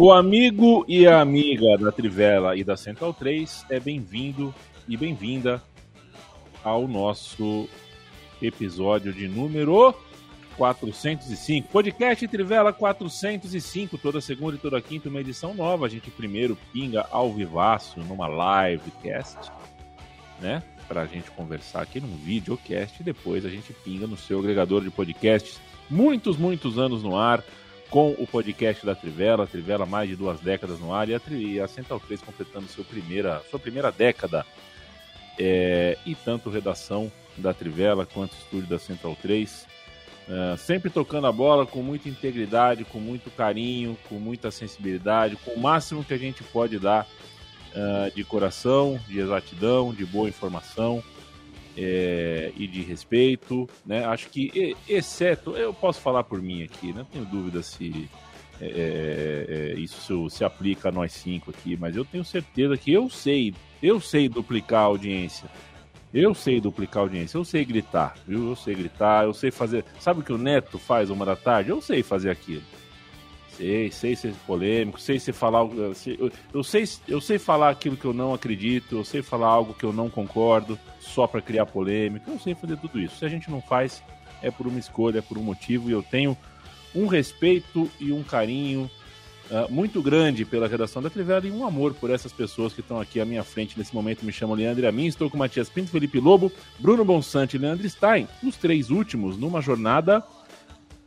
O amigo e a amiga da Trivela e da Central 3 é bem-vindo e bem-vinda ao nosso episódio de número 405. Podcast Trivela 405, toda segunda e toda quinta, uma edição nova. A gente primeiro pinga ao vivaço numa livecast, né? Pra gente conversar aqui num videocast e depois a gente pinga no seu agregador de podcasts. Muitos, muitos anos no ar com o podcast da Trivela, Trivela mais de duas décadas no ar, e a, e a Central 3 completando seu primeira, sua primeira década. É, e tanto redação da Trivela quanto estúdio da Central 3. É, sempre tocando a bola com muita integridade, com muito carinho, com muita sensibilidade, com o máximo que a gente pode dar uh, de coração, de exatidão, de boa informação é, e de respeito, né? Acho que, exceto, eu posso falar por mim aqui, não tenho dúvida se é, é, é, isso se aplica a nós cinco aqui, mas eu tenho certeza que eu sei, eu sei duplicar a audiência. Eu sei duplicar a audiência, eu sei gritar, viu? Eu sei gritar, eu sei fazer. Sabe o que o Neto faz uma da tarde? Eu sei fazer aquilo. Sei, sei ser polêmico, sei se falar. Eu, eu, sei, eu sei falar aquilo que eu não acredito, eu sei falar algo que eu não concordo, só para criar polêmica. Eu sei fazer tudo isso. Se a gente não faz, é por uma escolha, é por um motivo, e eu tenho um respeito e um carinho uh, muito grande pela redação da Trivela e um amor por essas pessoas que estão aqui à minha frente nesse momento. Me chamo Leandro Amin, estou com Matias Pinto, Felipe Lobo, Bruno Bonsante e Leandro Stein, os três últimos numa jornada.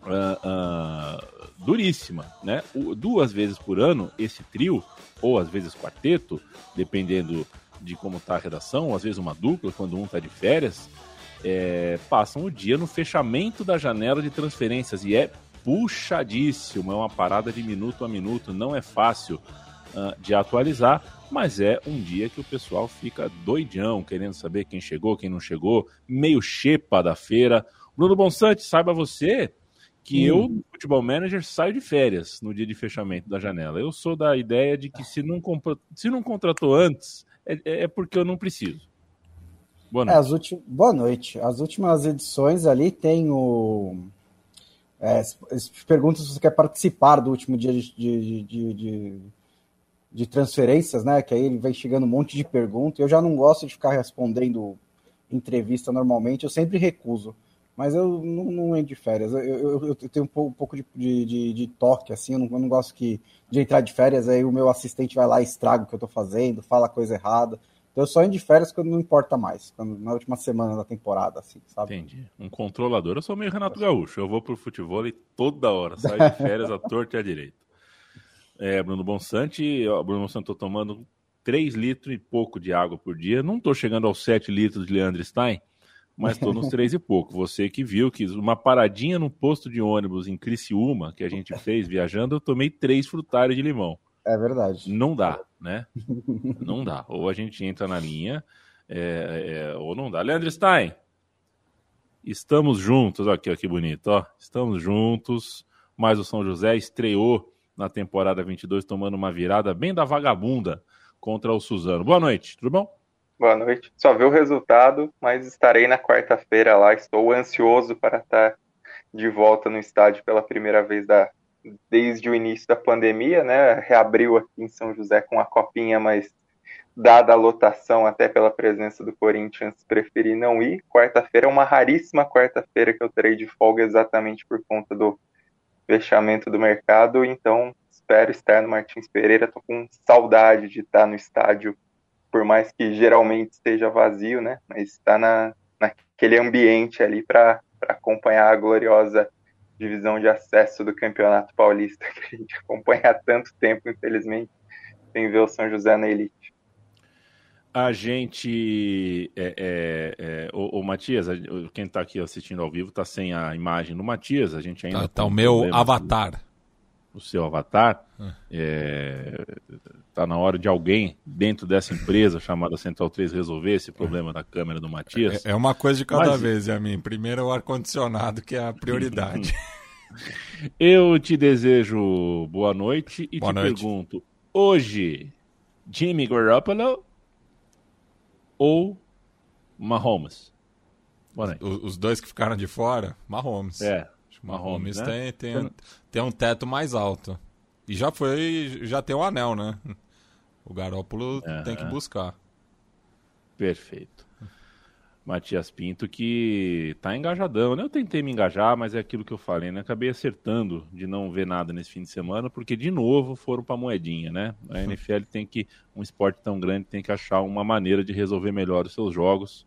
Uh, duríssima, né? Duas vezes por ano, esse trio, ou às vezes quarteto, dependendo de como está a redação, ou às vezes uma dupla, quando um está de férias, é, passam o dia no fechamento da janela de transferências e é puxadíssimo, é uma parada de minuto a minuto, não é fácil uh, de atualizar, mas é um dia que o pessoal fica doidão, querendo saber quem chegou, quem não chegou, meio xepa da feira. Bruno Bonsante, saiba você que hum. eu, futebol manager, saio de férias no dia de fechamento da janela. Eu sou da ideia de que se não, se não contratou antes, é, é, é porque eu não preciso. Boa noite. É, as ulti... Boa noite. As últimas edições ali tem o. É, perguntas se você quer participar do último dia de, de, de, de, de transferências, né? Que aí ele vai chegando um monte de perguntas. Eu já não gosto de ficar respondendo entrevista normalmente, eu sempre recuso mas eu não, não entro de férias. Eu, eu, eu tenho um pouco, um pouco de, de, de, toque, assim, eu não, eu não gosto que, de entrar de férias, aí o meu assistente vai lá e estraga o que eu tô fazendo, fala coisa errada. Então eu só entro de férias quando não importa mais, quando, na última semana da temporada, assim, sabe? Entendi. Um controlador, eu sou meio Renato Gaúcho, eu vou pro futebol e toda hora, saio de férias à torta e à direita. É, Bruno Bonsante, Bruno Bonsante, tô tomando 3 litros e pouco de água por dia, não tô chegando aos 7 litros de Leandro Stein, mas estou nos três e pouco. Você que viu que uma paradinha no posto de ônibus em Criciúma, que a gente fez viajando, eu tomei três frutários de limão. É verdade. Não dá, né? Não dá. Ou a gente entra na linha, é, é, ou não dá. Leandro Stein, estamos juntos. Aqui, ó, que bonito, ó. Estamos juntos. Mas o São José estreou na temporada 22, tomando uma virada bem da vagabunda contra o Suzano. Boa noite, tudo bom? Boa noite. Só vi o resultado, mas estarei na quarta-feira lá. Estou ansioso para estar de volta no estádio pela primeira vez da, desde o início da pandemia, né? Reabriu aqui em São José com a copinha, mas dada a lotação até pela presença do Corinthians, preferi não ir. Quarta-feira é uma raríssima quarta-feira que eu terei de folga exatamente por conta do fechamento do mercado, então espero estar no Martins Pereira. Tô com saudade de estar no estádio por mais que geralmente esteja vazio, né? Mas está na, naquele ambiente ali para acompanhar a gloriosa divisão de acesso do Campeonato Paulista, que a gente acompanha há tanto tempo, infelizmente, sem ver o São José na elite. A gente. É, é, é, o, o, Matias, quem está aqui assistindo ao vivo está sem a imagem do Matias. A gente ainda. Tá, tá o meu avatar. O seu avatar. Ah. É, tá na hora de alguém dentro dessa empresa chamada Central 3 resolver esse problema da câmera do Matias. É, é uma coisa de cada Mas... vez, a mim. Primeiro é o ar-condicionado, que é a prioridade. Eu te desejo boa noite e boa te noite. pergunto: hoje, Jimmy Garoppolo ou Mahomes? Os, os dois que ficaram de fora, Mahomes. É. Mahomes, Mahomes né? tem, tem, tem um teto mais alto. E já foi, já tem o um anel, né? O Garópolo uhum. tem que buscar. Perfeito. Matias Pinto que tá engajadão, né? Eu tentei me engajar, mas é aquilo que eu falei, né? Acabei acertando de não ver nada nesse fim de semana, porque de novo foram pra moedinha, né? A NFL tem que, um esporte tão grande, tem que achar uma maneira de resolver melhor os seus jogos.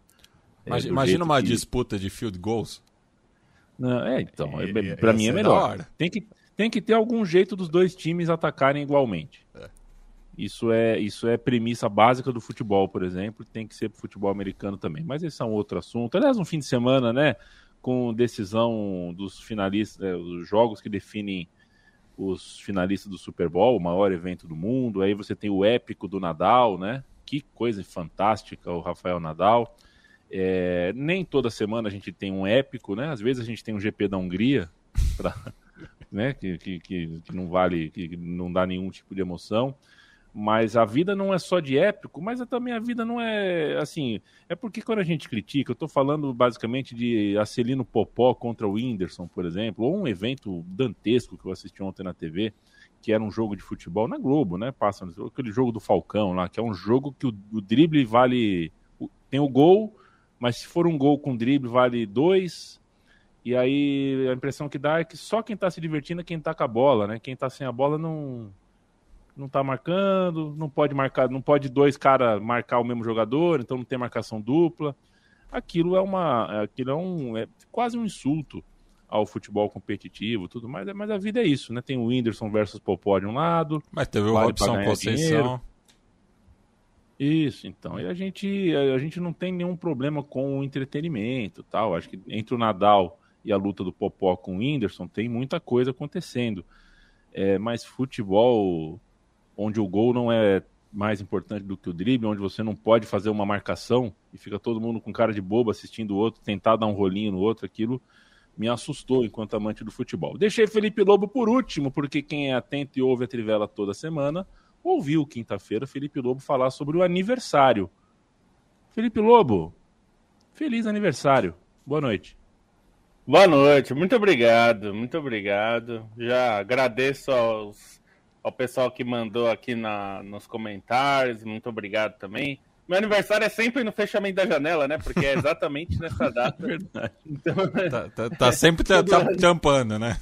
Imagina, é, imagina uma que... disputa de field goals. Não, é, então, é, é, para mim é melhor. Tem que, tem que ter algum jeito dos dois times atacarem igualmente. É. Isso é, isso é premissa básica do futebol, por exemplo, tem que ser pro futebol americano também. Mas esse é um outro assunto. Aliás, um fim de semana, né, com decisão dos finalistas, é, os jogos que definem os finalistas do Super Bowl, o maior evento do mundo. Aí você tem o épico do Nadal, né? Que coisa fantástica o Rafael Nadal. É, nem toda semana a gente tem um épico, né? Às vezes a gente tem um GP da Hungria, pra, né? Que, que, que, não vale, que não dá nenhum tipo de emoção. Mas a vida não é só de épico, mas também a vida não é assim. É porque quando a gente critica, eu estou falando basicamente de Acelino Popó contra o Whindersson, por exemplo, ou um evento dantesco que eu assisti ontem na TV, que era um jogo de futebol na Globo, né? Passa aquele jogo do Falcão lá, que é um jogo que o, o drible vale. Tem o gol mas se for um gol com drible, vale dois. E aí a impressão que dá é que só quem está se divertindo é quem está com a bola, né? Quem está sem a bola não não tá marcando, não pode marcar, não pode dois caras marcar o mesmo jogador, então não tem marcação dupla. Aquilo é uma, aquilo é um é quase um insulto ao futebol competitivo, tudo mais, mas a vida é isso, né? Tem o Whindersson versus Popó de um lado, mas teve o Robson Conceição. Dinheiro. Isso, então. E a gente, a gente não tem nenhum problema com o entretenimento tal. Acho que entre o Nadal e a luta do Popó com o Whindersson tem muita coisa acontecendo. É, mas futebol, onde o gol não é mais importante do que o drible, onde você não pode fazer uma marcação e fica todo mundo com cara de bobo assistindo o outro, tentar dar um rolinho no outro, aquilo me assustou enquanto amante do futebol. Deixei Felipe Lobo por último, porque quem é atento e ouve a Trivela toda semana ouviu quinta-feira Felipe Lobo falar sobre o aniversário. Felipe Lobo, feliz aniversário. Boa noite. Boa noite, muito obrigado, muito obrigado. Já agradeço aos, ao pessoal que mandou aqui na, nos comentários, muito obrigado também. Meu aniversário é sempre no fechamento da janela, né? Porque é exatamente nessa data. Verdade. Então, tá, tá, tá sempre tampando, né?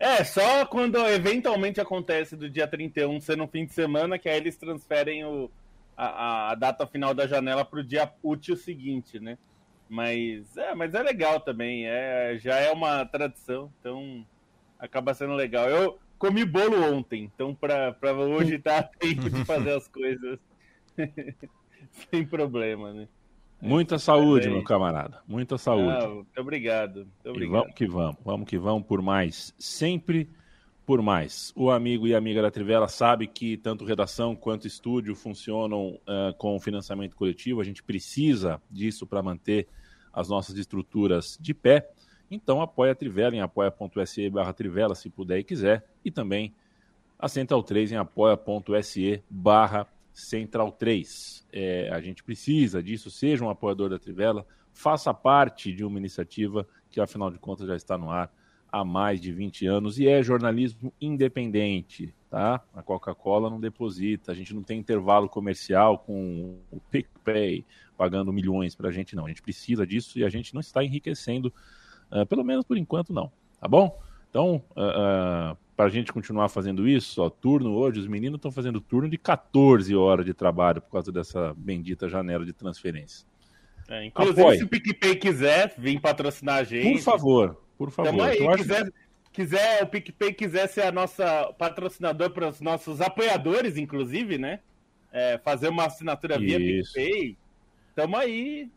É, só quando eventualmente acontece do dia 31 ser no fim de semana, que aí eles transferem o, a, a data final da janela para o dia útil seguinte, né? Mas é, mas é legal também, é, já é uma tradição, então acaba sendo legal. Eu comi bolo ontem, então para hoje tá tempo de fazer as coisas sem problema, né? Muita saúde, meu camarada. Muita saúde. Ah, muito obrigado. Muito obrigado. Vamos que vamos. Vamos que vamos por mais. Sempre por mais. O amigo e amiga da Trivela sabe que tanto redação quanto estúdio funcionam uh, com financiamento coletivo. A gente precisa disso para manter as nossas estruturas de pé. Então apoia a Trivela em apoia.se barra Trivela, se puder e quiser. E também a Central 3 em apoia.se barra Central 3. É, a gente precisa disso, seja um apoiador da Trivela, faça parte de uma iniciativa que, afinal de contas, já está no ar há mais de 20 anos e é jornalismo independente, tá? A Coca-Cola não deposita, a gente não tem intervalo comercial com o PicPay pagando milhões para a gente, não. A gente precisa disso e a gente não está enriquecendo, uh, pelo menos por enquanto, não. Tá bom? Então, uh, uh, para a gente continuar fazendo isso, ó, turno hoje, os meninos estão fazendo turno de 14 horas de trabalho por causa dessa bendita janela de transferência. É, inclusive, se o PicPay quiser vir patrocinar a gente. Por favor, por favor. Aí, então, quiser, acho... quiser, o PicPay quiser ser a nossa patrocinador para os nossos apoiadores, inclusive, né? é, fazer uma assinatura via PicPay, estamos aí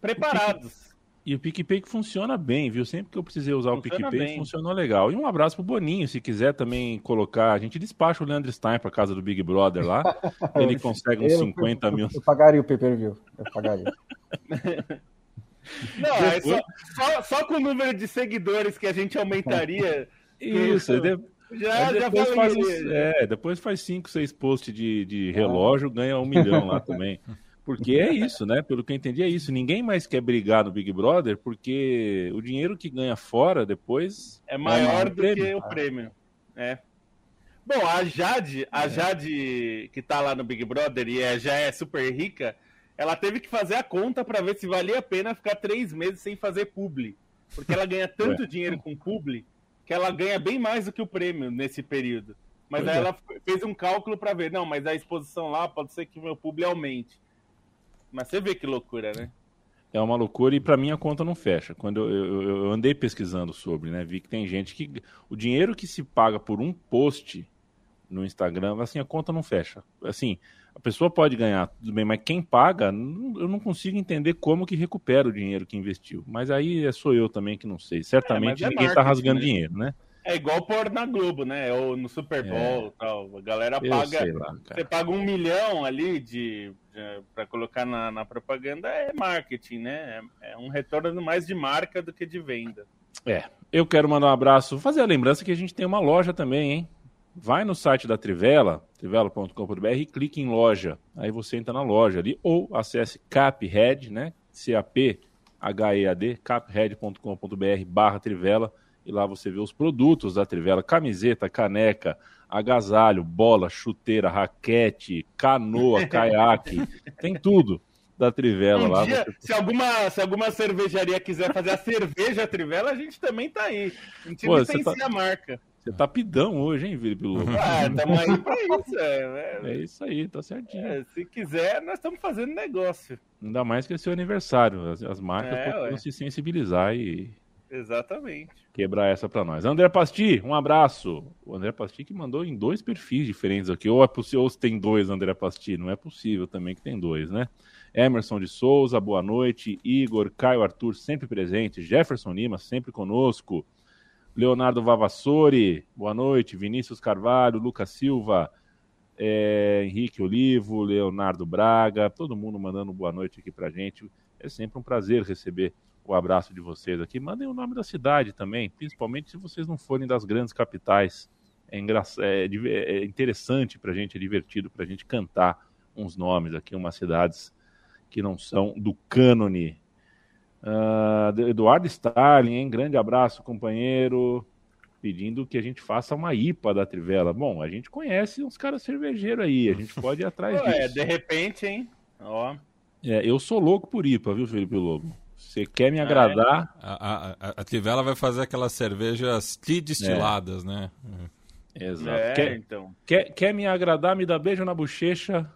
preparados. E o PicPay que funciona bem, viu? Sempre que eu precisei usar funciona o PicPay, bem. funcionou legal. E um abraço pro Boninho, se quiser também colocar. A gente despacha o Leandro Stein pra casa do Big Brother lá. ele consegue uns eu, 50 eu, mil. Eu pagaria o per view. Eu pagaria. Não, é só, só, só, com o número de seguidores que a gente aumentaria. Isso, de... já, depois já faz, é, depois faz 5, 6 posts de, de relógio, ganha um milhão lá também. Porque é isso, né? Pelo que eu entendi, é isso. Ninguém mais quer brigar no Big Brother porque o dinheiro que ganha fora depois é maior é do prêmio. que o prêmio. É. Bom, a Jade, a é. Jade que tá lá no Big Brother e é, já é super rica, ela teve que fazer a conta para ver se valia a pena ficar três meses sem fazer publi. Porque ela ganha tanto Ué. dinheiro com publi que ela ganha bem mais do que o prêmio nesse período. Mas pois aí é. ela fez um cálculo para ver, não, mas a exposição lá pode ser que o meu publi aumente. Mas você vê que loucura, né? É uma loucura e para mim a conta não fecha. Quando eu, eu, eu, andei pesquisando sobre, né, vi que tem gente que o dinheiro que se paga por um post no Instagram, assim, a conta não fecha. Assim, a pessoa pode ganhar, tudo bem, mas quem paga, eu não consigo entender como que recupera o dinheiro que investiu. Mas aí é sou eu também que não sei. Certamente é, é ninguém está rasgando né? dinheiro, né? É igual pôr na Globo, né? Ou no Super é. Bowl é. tal. A galera paga. Lá, você paga um milhão ali de, de para colocar na, na, propaganda, é marketing, né? É, é, um retorno mais de marca do que de venda. É. Eu quero mandar um abraço, fazer a lembrança que a gente tem uma loja também, hein? Vai no site da Trivela, trivela.com.br e clique em loja. Aí você entra na loja ali, ou acesse Caphead, né? C-A-P-H-E-A-D, caphead.com.br barra Trivela e lá você vê os produtos da Trivela: camiseta, caneca, agasalho, bola, chuteira, raquete, canoa, caiaque, tem tudo da Trivela um lá. Dia, você... se, alguma, se alguma cervejaria quiser fazer a cerveja Trivela, a gente também tá aí. A gente Pô, licencia tá... a marca. Você tá pidão hoje, hein, Felipe Lobo? Ah, tamo aí pra isso. É, é, é isso aí, tá certinho. É, se quiser, nós estamos fazendo negócio. Ainda mais que é seu aniversário. As, as marcas é, se sensibilizar e, Exatamente. Quebrar essa para nós. André Pasti, um abraço. O André Pasti que mandou em dois perfis diferentes aqui. Ou é possível, ou tem dois André Pasti. Não é possível também que tem dois, né? Emerson de Souza, boa noite. Igor, Caio Arthur, sempre presente. Jefferson Lima, sempre conosco. Leonardo Vavassori, boa noite. Vinícius Carvalho, Lucas Silva, é, Henrique Olivo, Leonardo Braga, todo mundo mandando boa noite aqui pra gente. É sempre um prazer receber o abraço de vocês aqui. Mandem o nome da cidade também, principalmente se vocês não forem das grandes capitais. É, engra... é, é interessante para a gente, é divertido para a gente cantar uns nomes aqui, umas cidades que não são do cânone. Uh, Eduardo Starling, hein? grande abraço, companheiro. Pedindo que a gente faça uma IPA da Trivela. Bom, a gente conhece uns caras cervejeiros aí, a gente pode ir atrás disso. É, de repente, hein? Ó. É, eu sou louco por IPA, viu, Felipe Lobo? Você quer me agradar? A, a, a Tivela vai fazer aquelas cervejas destiladas, é. né? Exato. É, quer, então. quer, quer me agradar, me dá beijo na bochecha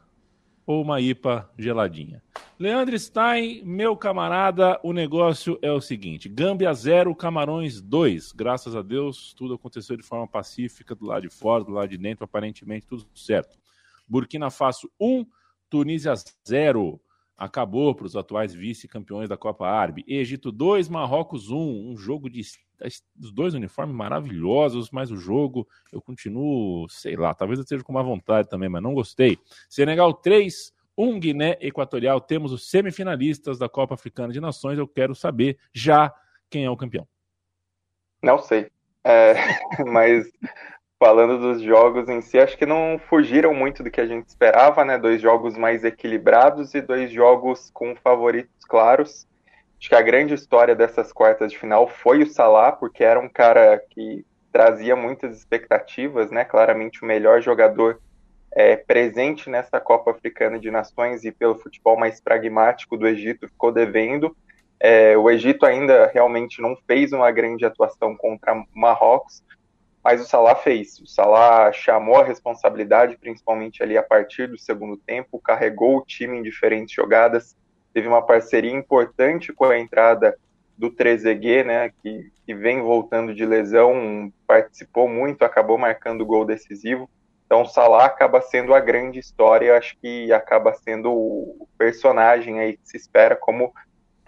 ou uma IPA geladinha. Leandro Stein, meu camarada, o negócio é o seguinte: Gâmbia 0, Camarões 2. Graças a Deus, tudo aconteceu de forma pacífica, do lado de fora, do lado de dentro, aparentemente tudo certo. Burkina Faso 1, Tunísia 0 acabou para os atuais vice-campeões da Copa Árabe. Egito 2, Marrocos 1, um, um jogo de os dois uniformes maravilhosos, mas o jogo eu continuo, sei lá, talvez eu esteja com uma vontade também, mas não gostei. Senegal 3, 1 Guiné Equatorial. Temos os semifinalistas da Copa Africana de Nações. Eu quero saber já quem é o campeão. Não sei. É, mas falando dos jogos em si, acho que não fugiram muito do que a gente esperava, né? Dois jogos mais equilibrados e dois jogos com favoritos claros. Acho que a grande história dessas quartas de final foi o Salah, porque era um cara que trazia muitas expectativas, né? Claramente o melhor jogador é, presente nessa Copa Africana de Nações e pelo futebol mais pragmático do Egito ficou devendo. É, o Egito ainda realmente não fez uma grande atuação contra Marrocos, mas o Salah fez. O Salah chamou a responsabilidade, principalmente ali a partir do segundo tempo, carregou o time em diferentes jogadas, teve uma parceria importante com a entrada do Trezeguet, né, que, que vem voltando de lesão, participou muito, acabou marcando o gol decisivo. Então, Salah acaba sendo a grande história, acho que acaba sendo o personagem aí que se espera como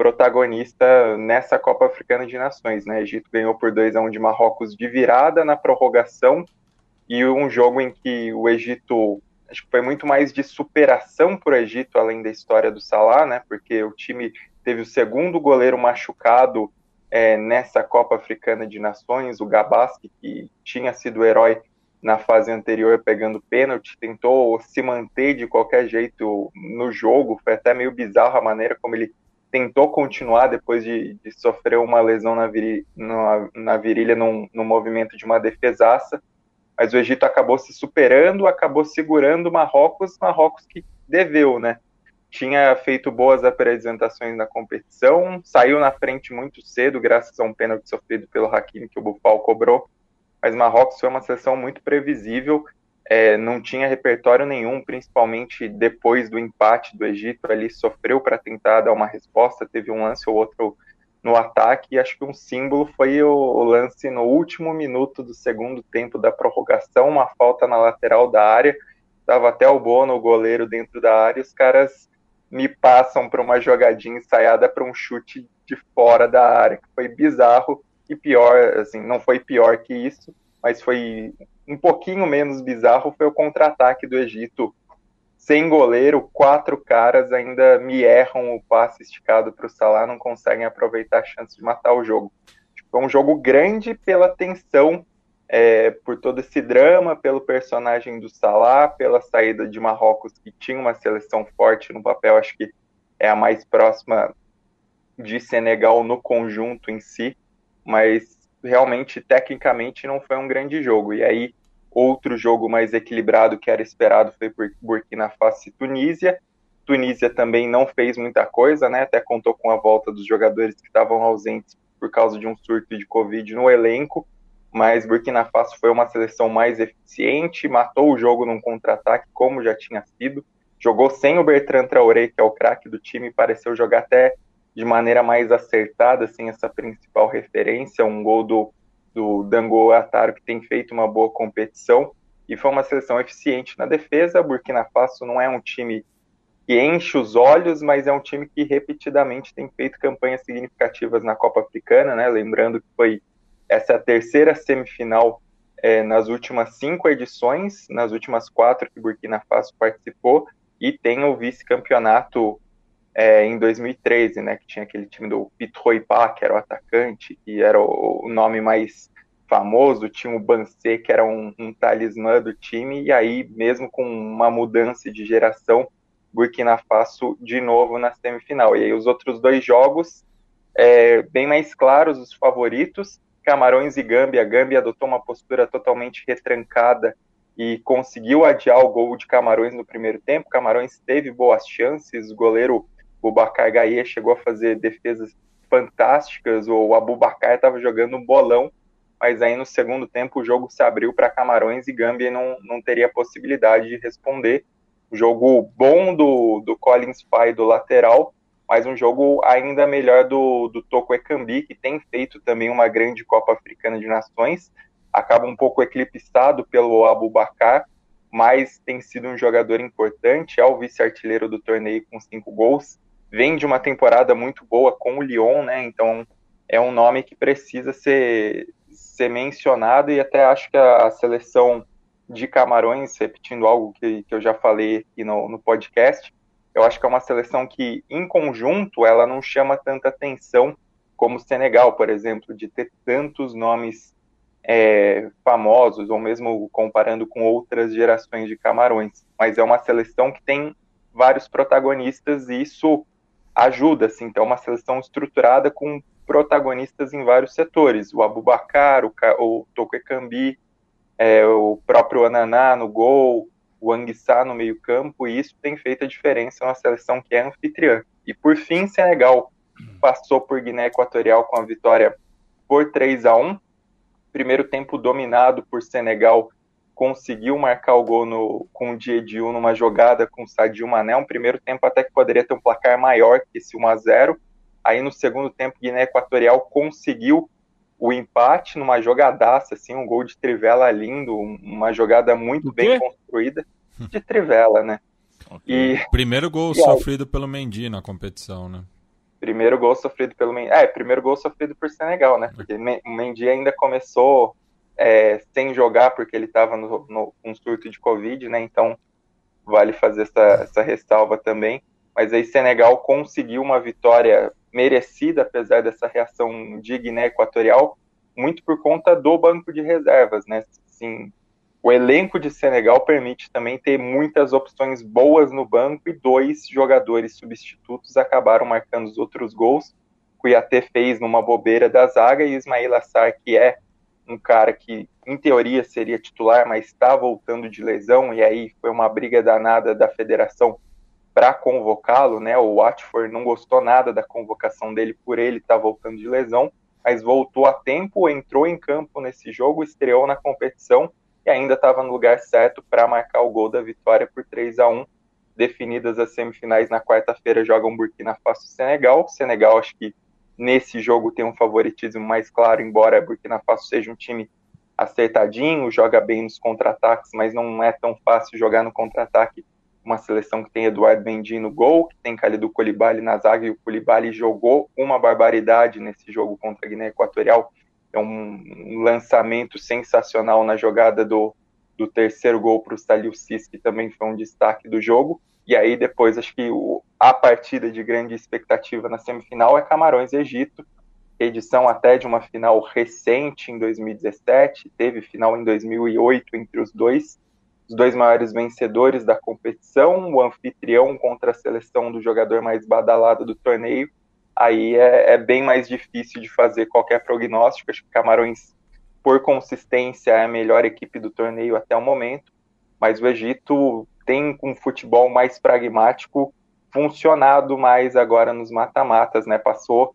protagonista nessa Copa Africana de Nações, né? Egito ganhou por 2 a 1 de Marrocos de virada na prorrogação e um jogo em que o Egito acho que foi muito mais de superação para o Egito além da história do Salah, né? Porque o time teve o segundo goleiro machucado é, nessa Copa Africana de Nações, o Gabaski, que tinha sido herói na fase anterior pegando pênalti, tentou se manter de qualquer jeito no jogo, foi até meio bizarro a maneira como ele tentou continuar depois de, de sofrer uma lesão na, viri, na, virilha num, movimento de uma defesaça, mas o Egito acabou se superando, acabou segurando Marrocos, Marrocos que deveu, né? Tinha feito boas apresentações na competição, saiu na frente muito cedo, graças a um pênalti sofrido pelo Hakimi que o Bufal cobrou, mas Marrocos foi uma seleção muito previsível, é, não tinha repertório nenhum, principalmente depois do empate do Egito, ali sofreu para tentar dar uma resposta, teve um lance ou outro no ataque, e acho que um símbolo foi o, o, lance no último minuto do segundo tempo da prorrogação, uma falta na lateral da área, estava até o Bono, o goleiro, dentro da área, os caras me passam para uma jogadinha ensaiada para um chute de fora da área, que foi bizarro, e pior, assim, não foi pior que isso, mas foi um pouquinho menos bizarro, foi o contra-ataque do Egito. Sem goleiro, quatro caras ainda me erram o passe esticado para o Salah, não conseguem aproveitar a chance de matar o jogo. Foi um jogo grande pela tensão, é, por todo esse drama, pelo personagem do Salah, pela saída de Marrocos, que tinha uma seleção forte no papel, acho que é a mais próxima de Senegal no conjunto em si mas realmente, tecnicamente, não foi um grande jogo. E aí, outro jogo mais equilibrado que era esperado foi por Burkina Faso e Tunísia. Tunísia também não fez muita coisa, né? Até contou com a volta dos jogadores que estavam ausentes por causa de um surto de Covid no elenco. Mas Burkina Faso foi uma seleção mais eficiente, matou o jogo num contra-ataque, como já tinha sido. Jogou sem o Bertrand Traoré, que é o craque do time, pareceu jogar até de maneira mais acertada, assim, essa principal referência, um gol do, do Dango Ataro, que tem feito uma boa competição, e foi uma seleção eficiente na defesa. Burkina Faso não é um time que enche os olhos, mas é um time que repetidamente tem feito campanhas significativas na Copa Africana, né? Lembrando que foi essa terceira semifinal é, nas últimas cinco edições, nas últimas quatro que Burkina Faso participou, e tem o vice-campeonato é, em 2013, né, que tinha aquele time do Pitroipa, que era o atacante, que era o, nome mais famoso, tinha o Bansé, que era um, um talismã do time, e aí, mesmo com uma mudança de geração, Burkina Faso de novo na semifinal. E aí os outros dois jogos, é, bem mais claros, os favoritos, Camarões e Gâmbia. A Gâmbia adotou uma postura totalmente retrancada e conseguiu adiar o gol de Camarões no primeiro tempo. Camarões teve boas chances, o goleiro o Bacar Gaia chegou a fazer defesas fantásticas, o Abubacar estava jogando um bolão, mas aí no segundo tempo o jogo se abriu para Camarões e Gâmbia não, não teria possibilidade de responder. Jogo bom do, do Collins Pai do lateral, mas um jogo ainda melhor do, do Toko Ekambi, que tem feito também uma grande Copa Africana de Nações, acaba um pouco eclipsado pelo Abubacar, mas tem sido um jogador importante, é o vice-artilheiro do torneio com cinco gols, vem de uma temporada muito boa com o Lyon, né? Então é um nome que precisa ser, ser mencionado e até acho que a, seleção de Camarões, repetindo algo que, que eu já falei aqui no, no podcast, eu acho que é uma seleção que, em conjunto, ela não chama tanta atenção como o Senegal, por exemplo, de ter tantos nomes é, famosos, ou mesmo comparando com outras gerações de Camarões. Mas é uma seleção que tem vários protagonistas e isso ajuda, assim, então é uma seleção estruturada com protagonistas em vários setores, o Abubacar, o, o Toko Ekambi, é, o próprio Ananá no gol, o Anguissá no meio campo, e isso tem feito a diferença uma seleção que é anfitriã. E por fim, Senegal passou por Guiné Equatorial com a vitória por 3 a 1 primeiro tempo dominado por Senegal conseguiu marcar o gol no, com o Diediu numa jogada com o Sadio Mané, um primeiro tempo até que poderia ter um placar maior que esse 1 a 0 Aí no segundo tempo, Guiné Equatorial conseguiu o empate numa jogadaça, assim, um gol de Trivela lindo, uma jogada muito bem construída de Trivela, né? Okay. E, primeiro gol e, sofrido pelo Mendy na competição, né? Primeiro gol sofrido pelo Mendy. É, primeiro gol sofrido por Senegal, né? Porque o Mendy ainda começou é, sem jogar porque ele estava no, no um surto de Covid, né? Então vale fazer essa, essa ressalva também. Mas aí Senegal conseguiu uma vitória merecida, apesar dessa reação Guiné Equatorial, muito por conta do banco de reservas, né? O elenco de Senegal permite também ter muitas opções boas no banco e dois jogadores substitutos acabaram marcando os outros gols. Cuiaté fez numa bobeira da zaga e Ismail Assar, que é um cara que em teoria seria titular, mas está voltando de lesão e aí foi uma briga danada da federação para convocá-lo, né? O Watford não gostou nada da convocação dele por ele estar tá voltando de lesão, mas voltou a tempo, entrou em campo nesse jogo, estreou na competição e ainda estava no lugar certo para marcar o gol da vitória por 3 a 1 definidas as semifinais na quarta-feira jogam Burkina Faso e Senegal. Senegal acho que nesse jogo tem um favoritismo mais claro, embora Burkina Faso seja um time acertadinho, joga bem nos contra-ataques, mas não é tão fácil jogar no contra-ataque uma seleção que tem Eduardo Mendy no gol, que tem Khalidou Koulibaly na zaga, e o Koulibaly jogou uma barbaridade nesse jogo contra a Guiné Equatorial. É um lançamento sensacional na jogada do, do terceiro gol para o Salil Cis, que também foi um destaque do jogo. E aí depois acho que o, a partida de grande expectativa na semifinal é Camarões e Egito, edição até de uma final recente em 2017, teve final em 2008 entre os dois, os dois maiores vencedores da competição, o anfitrião contra a seleção do jogador mais badalado do torneio, aí é, é bem mais difícil de fazer qualquer prognóstico. Acho que Camarões, por consistência, é a melhor equipe do torneio até o momento, mas o Egito tem um futebol mais pragmático funcionado mais agora nos mata-matas, né? Passou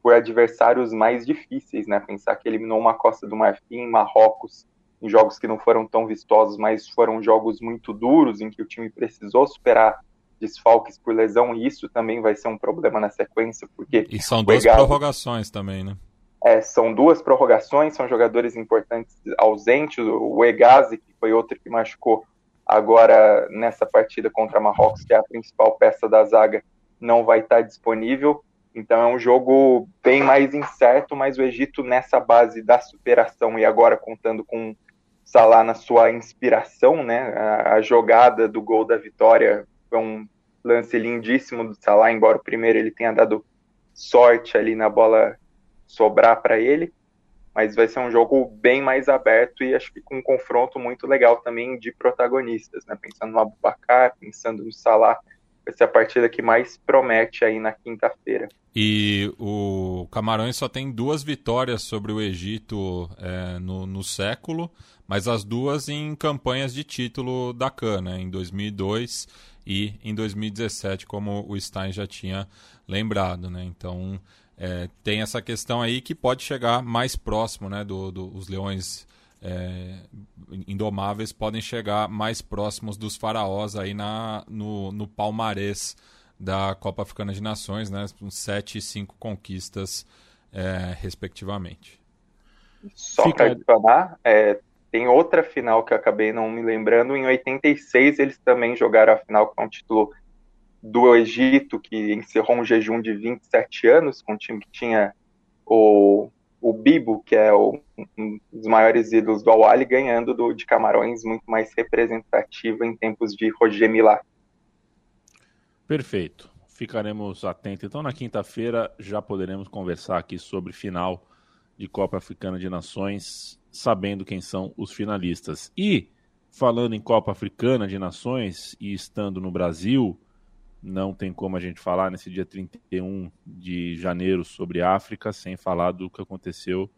por adversários mais difíceis, né? Pensar que eliminou uma Costa do Marfim, Marrocos, em jogos que não foram tão vistosos, mas foram jogos muito duros, em que o time precisou superar desfalques por lesão, e isso também vai ser um problema na sequência, porque... E são duas Egado, prorrogações também, né? É, são duas prorrogações, são jogadores importantes ausentes, o Egazi, que foi outro que machucou agora nessa partida contra Marrocos, que é a principal peça da zaga, não vai estar disponível, então é um jogo bem mais incerto, mas o Egito nessa base da superação e agora contando com Salah na sua inspiração, né? A, a, jogada do gol da vitória foi um lance lindíssimo do Salah, embora o primeiro ele tenha dado sorte ali na bola sobrar para ele, mas vai ser um jogo bem mais aberto e acho que com um confronto muito legal também de protagonistas, né? Pensando no Abubacar, pensando no Salah, vai ser a partida que mais promete aí na quinta-feira. E o Camarões só tem duas vitórias sobre o Egito é, no, no, século, mas as duas em campanhas de título da CAN, né, em 2002 e em 2017, como o Stein já tinha lembrado. Né? Então é, tem essa questão aí que pode chegar mais próximo, né, do, do os Leões é, indomáveis podem chegar mais próximos dos faraós aí na, no, no palmarés da Copa Africana de Nações, né? Com sete e cinco conquistas, é, respectivamente. Só Fica... para adicionar, é, tem outra final que eu acabei não me lembrando. Em 86, eles também jogaram a final com o título do Egito, que encerrou um jejum de 27 anos, com um time que tinha o, o Bibo, que é o, um dos maiores ídolos do Awali, ganhando do, de Camarões, muito mais representativo em tempos de Roger Milá. Perfeito. Ficaremos atentos. Então, na quinta-feira, já poderemos conversar aqui sobre final de Copa Africana de Nações, sabendo quem são os finalistas. E, falando em Copa Africana de Nações e estando no Brasil, não tem como a gente falar nesse dia 31 de janeiro sobre África sem falar do que aconteceu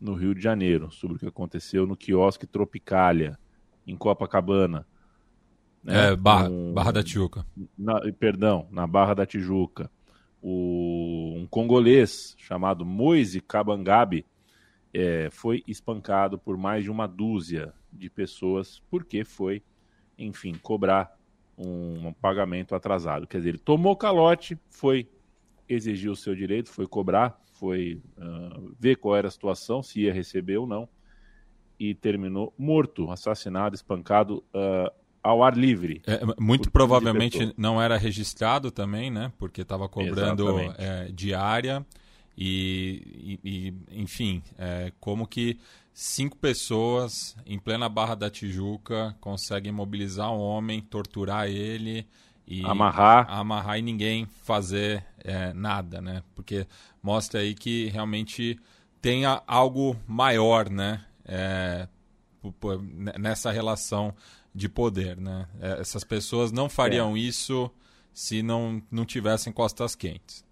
no Rio de Janeiro, sobre o que aconteceu no quiosque Tropicália, em Copacabana. Né? É, Barra, um, Barra da Tijuca. Na, perdão, na Barra da Tijuca. O, um congolês chamado Moise Kabangabe é, foi espancado por mais de uma dúzia de pessoas porque foi, enfim, cobrar um, pagamento atrasado. Quer dizer, ele tomou calote, foi exigir o seu direito, foi cobrar foi uh, ver qual era a situação, se ia receber ou não, e terminou morto, assassinado, espancado uh, ao ar livre. É, muito provavelmente não era registrado também, né? Porque estava cobrando é, diária e, e, e enfim, é, como que cinco pessoas em plena Barra da Tijuca conseguem mobilizar um homem, torturar ele e amarrar, amarrar e ninguém fazer é, nada, né? Porque mostra aí que realmente tem algo maior, né? É, nessa relação de poder, né? É, essas pessoas não fariam é. isso se não, não tivessem costas quentes.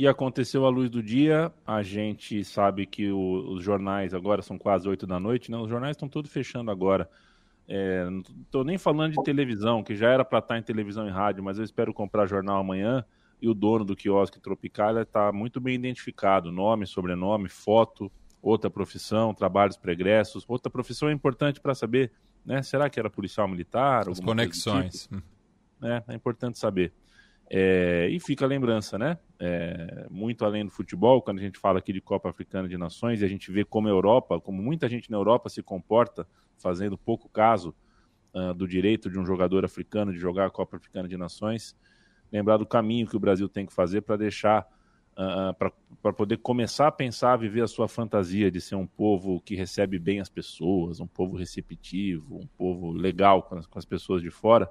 E aconteceu à luz do dia. A gente sabe que o, os jornais agora são quase oito da noite, né? Os jornais estão todos fechando agora. É, não estou nem falando de televisão, que já era para estar tá em televisão e rádio, mas eu espero comprar jornal amanhã. E o dono do quiosque Tropical está muito bem identificado: nome, sobrenome, foto, outra profissão, trabalhos pregressos. Outra profissão é importante para saber, né? Será que era policial militar? As conexões. Tipo? É, é importante saber. É, e fica a lembrança, né? É, muito além do futebol, quando a gente fala aqui de Copa Africana de Nações, e a gente vê como a Europa, como muita gente na Europa se comporta, fazendo pouco caso uh, do direito de um jogador africano de jogar a Copa Africana de Nações, lembrar do caminho que o Brasil tem que fazer para deixar, uh, para poder começar a pensar, a viver a sua fantasia de ser um povo que recebe bem as pessoas, um povo receptivo, um povo legal com as, com as pessoas de fora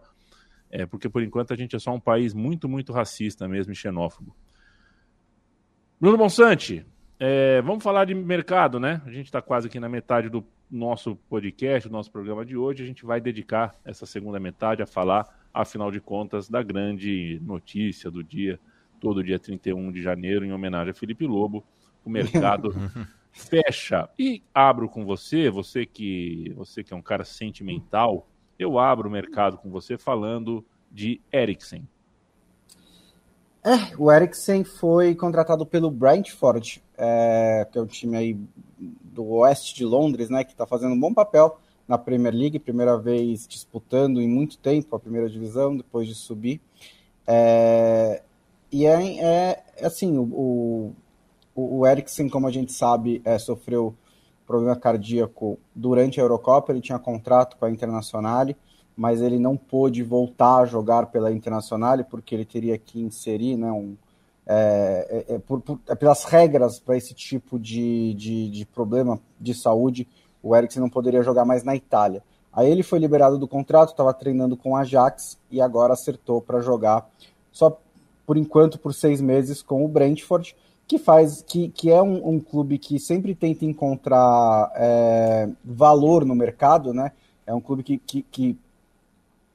é, porque por enquanto a gente é só um país muito, muito racista mesmo e xenófobo. Bruno Monsante, é, vamos falar de mercado, né? A gente está quase aqui na metade do nosso podcast, do nosso programa de hoje. A gente vai dedicar essa segunda metade a falar, afinal de contas, da grande notícia do dia, todo dia 31 de janeiro, em homenagem a Felipe Lobo. O mercado fecha. E abro com você, você que, você que é um cara sentimental eu abro o mercado com você falando de Eriksen. É, o Eriksen foi contratado pelo Brentford, é, que é o time aí do oeste de Londres, né, que está fazendo um bom papel na Premier League, primeira vez disputando em muito tempo a primeira divisão, depois de subir. É, e é, é assim, o, o, o Eriksen, como a gente sabe, é, sofreu problema cardíaco durante a Eurocopa, ele tinha contrato com a Internazionale, mas ele não pôde voltar a jogar pela Internazionale porque ele teria que inserir, né, um, é, é, é por, por, é pelas regras para esse tipo de, de, de, problema de saúde, o Eriksen não poderia jogar mais na Itália. Aí ele foi liberado do contrato, estava treinando com a Ajax e agora acertou para jogar só por enquanto por seis meses com o Brentford que faz que, que é um, um clube que sempre tenta encontrar é, valor no mercado, né? É um clube que, que, que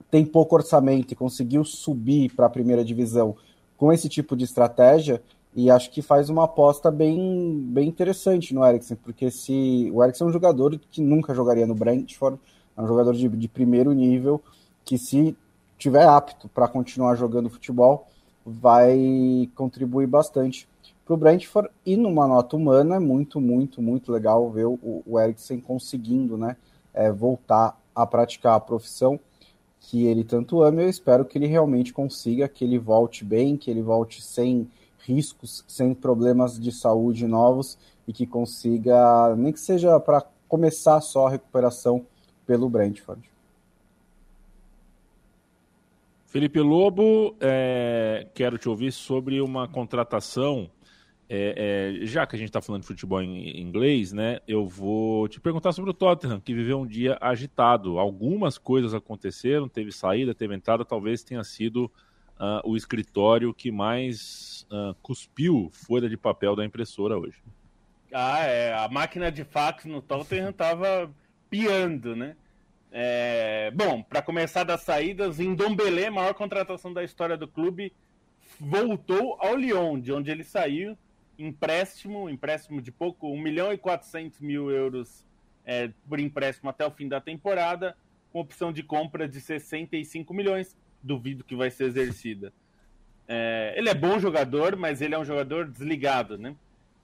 tem pouco orçamento e conseguiu subir para a primeira divisão com esse tipo de estratégia e acho que faz uma aposta bem, bem interessante no Eriksen, porque se o Eriksen é um jogador que nunca jogaria no Brentford, é um jogador de, de primeiro nível que se tiver apto para continuar jogando futebol vai contribuir bastante para o Brentford e numa nota humana é muito, muito, muito legal ver o, o Eriksen conseguindo né, é, voltar a praticar a profissão que ele tanto ama. Eu espero que ele realmente consiga, que ele volte bem, que ele volte sem riscos, sem problemas de saúde novos e que consiga, nem que seja para começar só a recuperação pelo Brentford. Felipe Lobo, é, quero te ouvir sobre uma contratação é, é, já que a gente está falando de futebol em inglês, né, eu vou te perguntar sobre o Tottenham, que viveu um dia agitado. Algumas coisas aconteceram, teve saída, teve entrada, talvez tenha sido uh, o escritório que mais uh, cuspiu folha de papel da impressora hoje. Ah, é. A máquina de fax no Tottenham estava piando, né? É, bom, para começar das saídas, em Dombelé, maior contratação da história do clube, voltou ao Lyon, de onde ele saiu empréstimo, empréstimo de pouco, 1 milhão e 400 mil euros é, por empréstimo até o fim da temporada, com opção de compra de 65 milhões, duvido que vai ser exercida. É, ele é bom jogador, mas ele é um jogador desligado, né?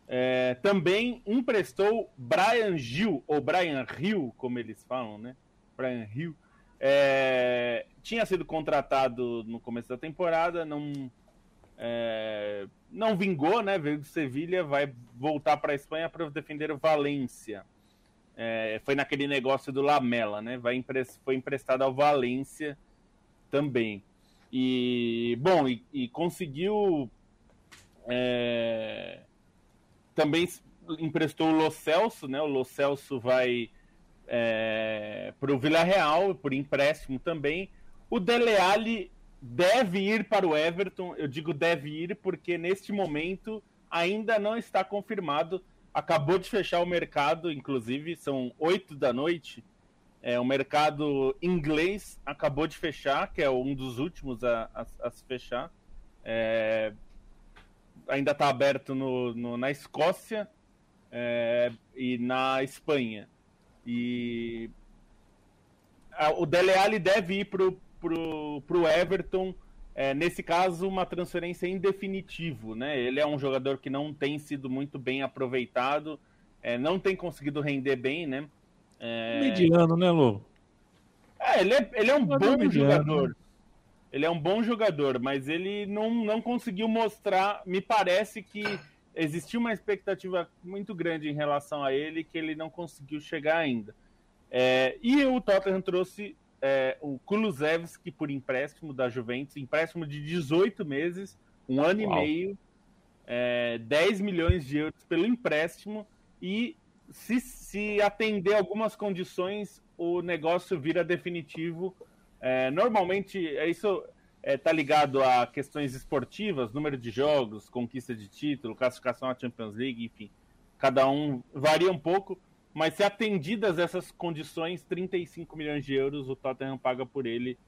É, também emprestou Brian Gil, ou Brian Hill, como eles falam, né? Brian Hill. É, tinha sido contratado no começo da temporada, não é, não vingou, né? Veio do Sevilha, vai voltar para a Espanha para defender o Valência. É, foi naquele negócio do Lamela, né? Vai foi emprestado ao Valência também. E, bom, e, e conseguiu. É, também emprestou o Lo Celso, né? O Lo Celso vai é, para o Vila Real, por empréstimo também. O Dele Alli deve ir para o Everton. Eu digo deve ir porque neste momento ainda não está confirmado. Acabou de fechar o mercado, inclusive, são oito da noite. É, o mercado inglês acabou de fechar, que é um dos últimos a, a, a se fechar. É, ainda está aberto no, no, na Escócia é, e na Espanha. E a, o Dele Alli deve ir para o Everton. É, nesse caso, uma transferência em definitivo. Né? Ele é um jogador que não tem sido muito bem aproveitado, é, não tem conseguido render bem, né? É... Mediano, né, Lu? É, ele é, ele é um bom mediano. jogador. Ele é um bom jogador, mas ele não, não conseguiu mostrar. Me parece que existia uma expectativa muito grande em relação a ele que ele não conseguiu chegar ainda. É, e o Tottenham trouxe é, o Kulusevski por empréstimo da Juventus, empréstimo de 18 meses, um ano Uau. e meio, é, 10 milhões de euros pelo empréstimo e se, se atender algumas condições, o negócio vira definitivo. É, normalmente, é isso está é, ligado a questões esportivas, número de jogos, conquista de título, classificação à Champions League, enfim. Cada um varia um pouco, mas se atendidas essas condições, 35 milhões de euros o Tottenham paga por ele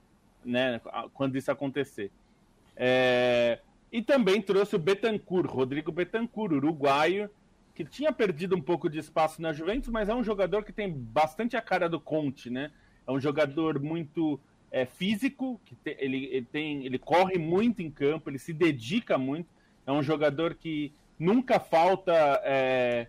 né, quando isso acontecer. É, e também trouxe o Betancourt, Rodrigo Betancourt, uruguaio, que tinha perdido um pouco de espaço na Juventus, mas é um jogador que tem bastante a cara do Conte, né? É um jogador muito é, físico, que te, ele, ele, tem, ele corre muito em campo, ele se dedica muito. É um jogador que nunca falta é,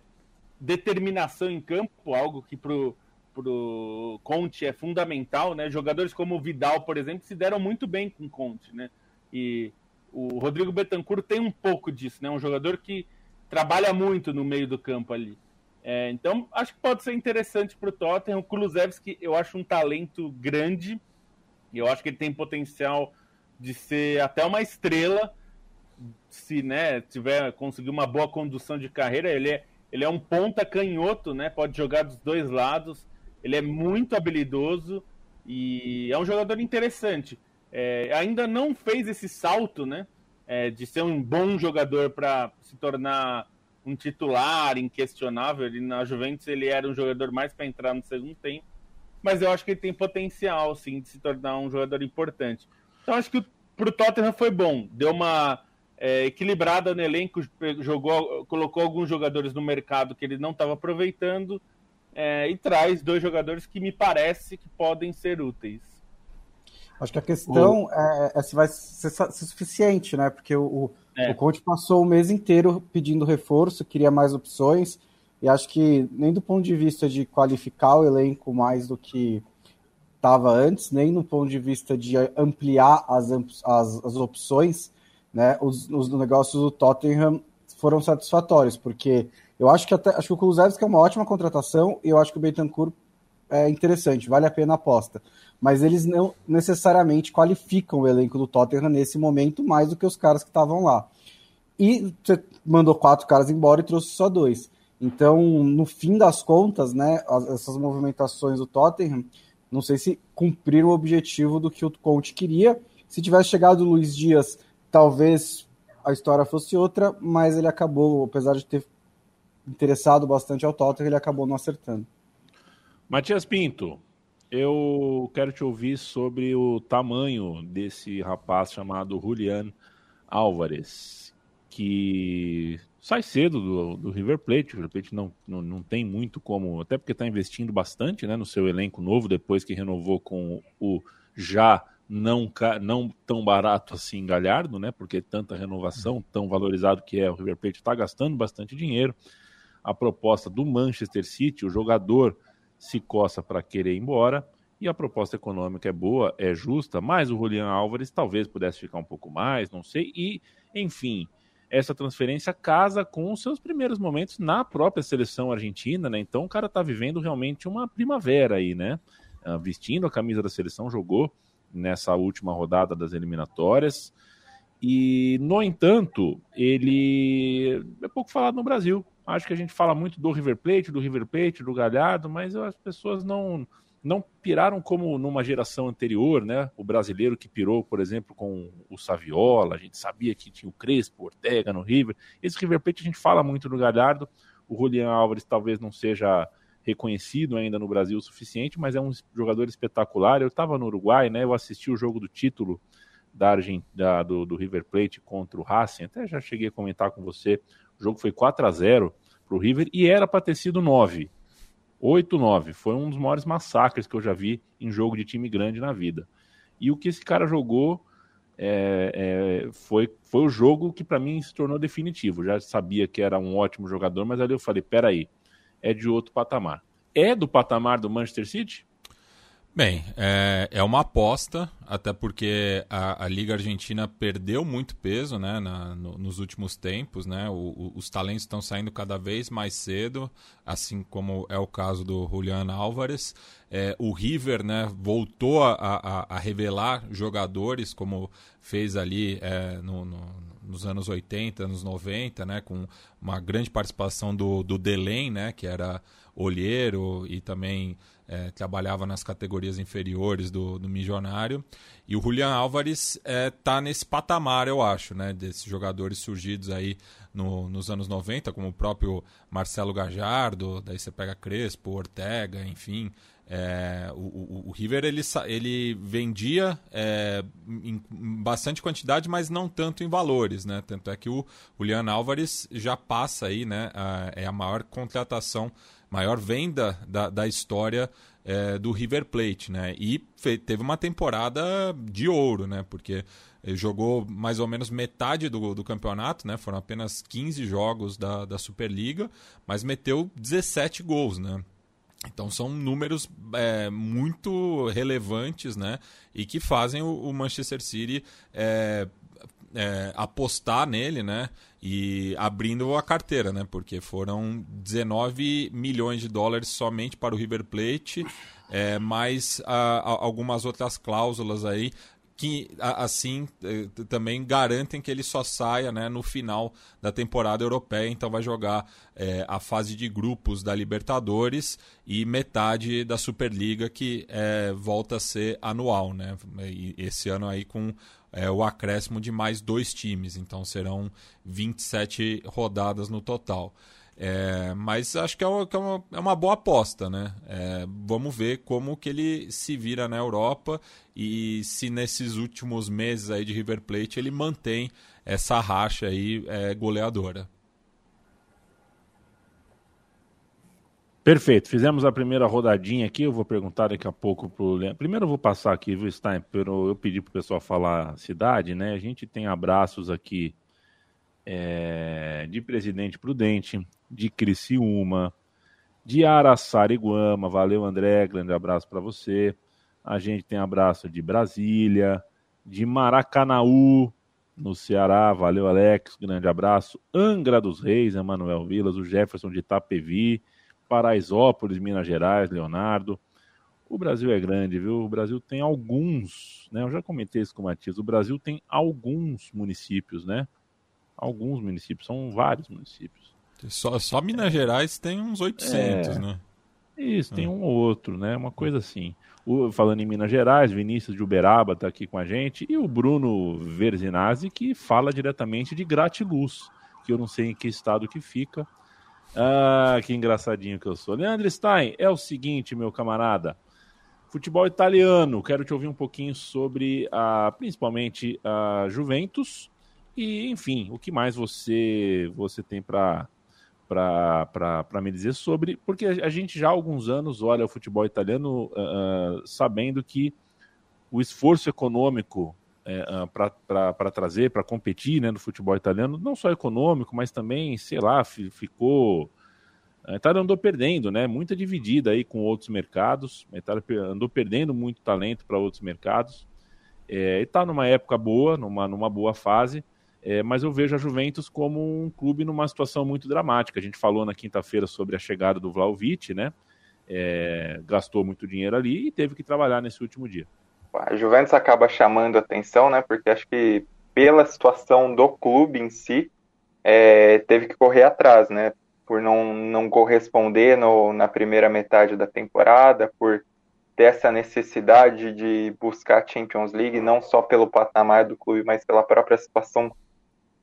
determinação em campo, algo que pro pro Conte é fundamental, né? Jogadores como o Vidal, por exemplo, se deram muito bem com o Conte, né? E o Rodrigo Betancourt tem um pouco disso, né? Um jogador que trabalha muito no meio do campo ali. É, então, acho que pode ser interessante para o Tottenham. O Kulusevski, eu acho um talento grande. E eu acho que ele tem potencial de ser até uma estrela. Se né, tiver conseguir uma boa condução de carreira, ele é, ele é um ponta canhoto, né? Pode jogar dos dois lados. Ele é muito habilidoso e é um jogador interessante. É, ainda não fez esse salto, né? é, de ser um bom jogador para se tornar um titular inquestionável. Ele, na Juventus ele era um jogador mais para entrar no segundo tempo, mas eu acho que ele tem potencial sim de se tornar um jogador importante. Então acho que para o Tottenham foi bom, deu uma é, equilibrada no elenco, jogou, colocou alguns jogadores no mercado que ele não estava aproveitando é, e traz dois jogadores que me parece que podem ser úteis. Acho que a questão o... é, é, se vai ser, ser, suficiente, né? Porque o, é. o Conte passou o mês inteiro pedindo reforço, queria mais opções, e acho que nem do ponto de vista de qualificar o elenco mais do que estava antes, nem no ponto de vista de ampliar as, as, as opções, né? Os, os negócios do Tottenham foram satisfatórios, porque eu acho que até acho que o Kulusevski é uma ótima contratação e eu acho que o Bentancur é interessante, vale a pena a aposta mas eles não necessariamente qualificam o elenco do Tottenham nesse momento mais do que os caras que estavam lá. E você mandou quatro caras embora e trouxe só dois. Então, no fim das contas, né, essas movimentações do Tottenham, não sei se cumpriram o objetivo do que o Conte queria. Se tivesse chegado o Luiz Dias, talvez a história fosse outra, mas ele acabou, apesar de ter interessado bastante ao Tottenham, ele acabou não acertando. Matias Pinto, eu quero te ouvir sobre o tamanho desse rapaz chamado Julian Álvares, que sai cedo do, do River Plate. O River Plate não, não, não tem muito como, até porque está investindo bastante né, no seu elenco novo, depois que renovou com o já não, não tão barato assim Galhardo, né? Porque tanta renovação, tão valorizado que é, o River Plate está gastando bastante dinheiro. A proposta do Manchester City, o jogador se coça para querer ir embora e a proposta econômica é boa, é justa, mas o Julian Álvares talvez pudesse ficar um pouco mais, não sei. E, enfim, essa transferência casa com os seus primeiros momentos na própria seleção argentina, né? Então o cara tá vivendo realmente uma primavera aí, né? Uh, vestindo a camisa da seleção, jogou nessa última rodada das eliminatórias. E, no entanto, ele é pouco falado no Brasil. Acho que a gente fala muito do River Plate, do River Plate, do Galhardo, mas as pessoas não não piraram como numa geração anterior, né? O brasileiro que pirou, por exemplo, com o Saviola, a gente sabia que tinha o Crespo, Ortega no River. Esse River Plate a gente fala muito do Galhardo. O Julian Álvares talvez não seja reconhecido ainda no Brasil o suficiente, mas é um jogador espetacular. Eu estava no Uruguai, né? Eu assisti o jogo do título da, Argent... da do, do, River Plate contra o Racing. Até já cheguei a comentar com você. O jogo foi 4 a 0 para o River e era para ter sido 9. 8-9. Foi um dos maiores massacres que eu já vi em jogo de time grande na vida. E o que esse cara jogou é, é, foi, foi o jogo que para mim se tornou definitivo. Já sabia que era um ótimo jogador, mas ali eu falei: peraí, é de outro patamar. É do patamar do Manchester City? Bem, é, é uma aposta, até porque a, a, Liga Argentina perdeu muito peso né, na, no, nos últimos tempos. Né? O, o, os talentos estão saindo cada vez mais cedo, assim como é o caso do Julian Álvares. É, o River né, voltou a, a, a, revelar jogadores, como fez ali é, no, no, nos anos 80, anos 90, né, com uma grande participação do, do Delém, né, que era olheiro e também é, trabalhava nas categorias inferiores do, do Milionário. E o Julian Álvares está é, nesse patamar, eu acho, né, desses jogadores surgidos aí no, nos anos 90, como o próprio Marcelo Gajardo, daí você pega Crespo, Ortega, enfim. É, o, o, o, River ele, ele vendia é, em bastante quantidade, mas não tanto em valores, né? Tanto é que o Julian Álvares já passa aí, né? A, é a maior contratação maior venda da, da história é, do River Plate, né? E teve uma temporada de ouro, né? Porque jogou mais ou menos metade do, do campeonato, né? Foram apenas 15 jogos da, da Superliga, mas meteu 17 gols, né? Então são números é, muito relevantes, né? E que fazem o, o Manchester City é, é, apostar nele, né? E abrindo a carteira, né? Porque foram 19 milhões de dólares somente para o River Plate, é, mais a, a, algumas outras cláusulas aí que assim é, também garantem que ele só saia né, no final da temporada europeia, então vai jogar é, a fase de grupos da Libertadores e metade da Superliga que é, volta a ser anual, né? Esse ano aí com é, o acréscimo de mais dois times, então serão 27 rodadas no total. É, mas acho que, é uma, que é, uma, é uma, boa aposta, né? É, vamos ver como que ele se vira na Europa e se nesses últimos meses aí de River Plate ele mantém essa racha aí é, goleadora. Perfeito, fizemos a primeira rodadinha aqui. Eu vou perguntar daqui a pouco pro Leandro. Primeiro eu vou passar aqui, viu, Stein? Eu pedi pro pessoal falar cidade, né? A gente tem abraços aqui é, de Presidente Prudente, de Criciúma, de Araçariguama. Valeu, André, grande abraço para você. A gente tem abraço de Brasília, de Maracanaú, no Ceará. Valeu, Alex, grande abraço. Angra dos Reis, Emanuel Vilas, o Jefferson de Itapevi Paraisópolis, Minas Gerais, Leonardo. O Brasil é grande, viu? O Brasil tem alguns, né? Eu já comentei isso com o Matias. O Brasil tem alguns municípios, né? Alguns municípios, são vários municípios. Só, só Minas Gerais tem uns 800, é, né? Isso, tem ah. um ou outro, né? Uma coisa assim. O, falando em Minas Gerais, Vinícius de Uberaba está aqui com a gente e o Bruno Verzinazzi que fala diretamente de Gratiluz, que eu não sei em que estado que fica, ah, que engraçadinho que eu sou. Leandro Stein, é o seguinte, meu camarada. Futebol italiano, quero te ouvir um pouquinho sobre, a, principalmente, a Juventus e, enfim, o que mais você, você tem para me dizer sobre, porque a gente já há alguns anos olha o futebol italiano uh, sabendo que o esforço econômico é, ah, para trazer, para competir né, no futebol italiano, não só econômico, mas também, sei lá, ficou A Itália andou perdendo, né? Muita dividida aí com outros mercados. A Itália andou perdendo muito talento para outros mercados. É, e está numa época boa, numa, numa boa fase. É, mas eu vejo a Juventus como um clube numa situação muito dramática. A gente falou na quinta-feira sobre a chegada do Vlaovic, né? É, gastou muito dinheiro ali e teve que trabalhar nesse último dia. A Juventus acaba chamando atenção, né? Porque acho que pela situação do clube em si, é, teve que correr atrás, né? por não, não corresponder no, na primeira metade da temporada, por ter essa necessidade de buscar Champions League, não só pelo patamar do clube, mas pela própria situação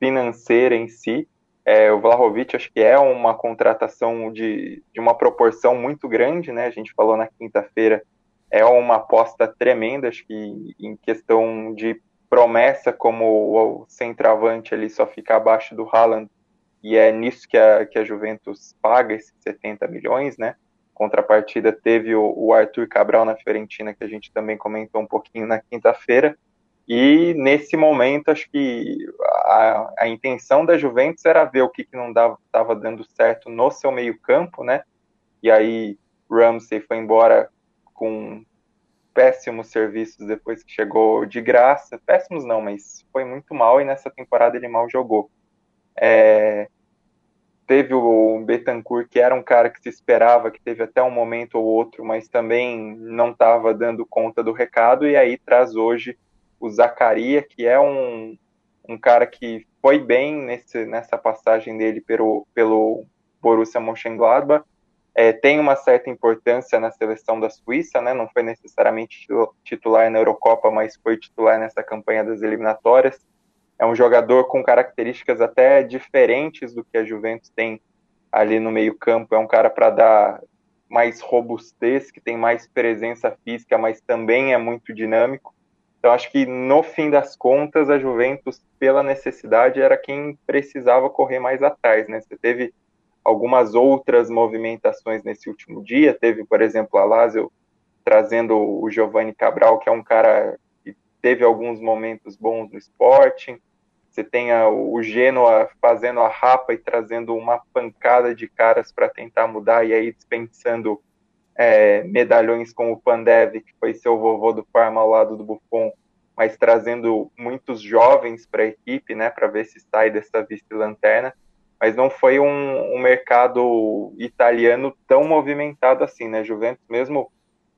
financeira em si. É, o Vlahovic acho que é uma contratação de, de uma proporção muito grande, né? A gente falou na quinta-feira, é uma aposta tremenda, acho que em questão de promessa como o centroavante ali só fica abaixo do Haaland, e é nisso que a, que a Juventus paga esses 70 milhões, né? Contrapartida teve o, o Arthur Cabral na Fiorentina, que a gente também comentou um pouquinho na quinta-feira, e nesse momento acho que a, a, intenção da Juventus era ver o que, que não estava dando certo no seu meio-campo, né? E aí Ramsey foi embora com péssimos serviços depois que chegou de graça. Péssimos não, mas foi muito mal e nessa temporada ele mal jogou. É, teve o Betancourt, que era um cara que se esperava, que teve até um momento ou outro, mas também não estava dando conta do recado, e aí traz hoje o Zacaria, que é um, um cara que foi bem nesse, nessa passagem dele pelo, pelo Borussia Mönchengladbach, é, tem uma certa importância na seleção da Suíça, né? não foi necessariamente titular na Eurocopa, mas foi titular nessa campanha das eliminatórias é um jogador com características até diferentes do que a Juventus tem ali no meio-campo. É um cara para dar mais robustez, que tem mais presença física, mas também é muito dinâmico. Então, acho que no fim das contas, a Juventus, pela necessidade, era quem precisava correr mais atrás. Né? Você teve algumas outras movimentações nesse último dia. Teve, por exemplo, a Lazio trazendo o Giovanni Cabral, que é um cara que teve alguns momentos bons no Sporting. Você tem a, o Genoa fazendo a rapa e trazendo uma pancada de caras para tentar mudar, e aí dispensando é, medalhões como o Pandev, que foi seu vovô do Parma ao lado do Buffon, mas trazendo muitos jovens para a equipe, né, para ver se sai dessa vice-lanterna. Mas não foi um, um, mercado italiano tão movimentado assim, né? Juventus, mesmo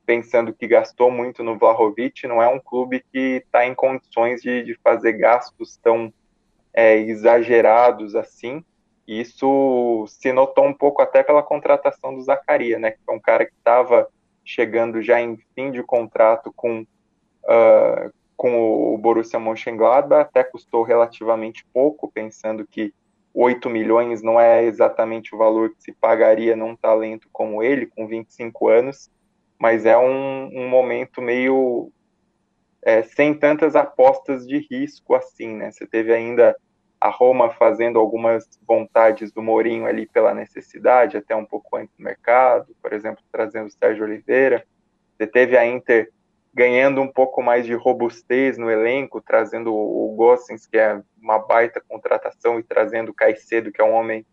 pensando que gastou muito no Vlahovic, não é um clube que está em condições de, de fazer gastos tão é, exagerados assim. Isso se notou um pouco até pela contratação do Zacaria, né? Que é um cara que estava chegando já em fim de contrato com, uh, com o Borussia Mönchengladbach, até custou relativamente pouco, pensando que 8 milhões não é exatamente o valor que se pagaria num talento como ele, com 25 anos, mas é um, um momento meio é, sem tantas apostas de risco assim, né? Você teve ainda a Roma fazendo algumas vontades do Mourinho ali pela necessidade, até um pouco antes do mercado, por exemplo, trazendo o Sérgio Oliveira. Você teve a Inter ganhando um pouco mais de robustez no elenco, trazendo o Gossens, que é uma baita contratação, e trazendo o Caicedo, que é um homem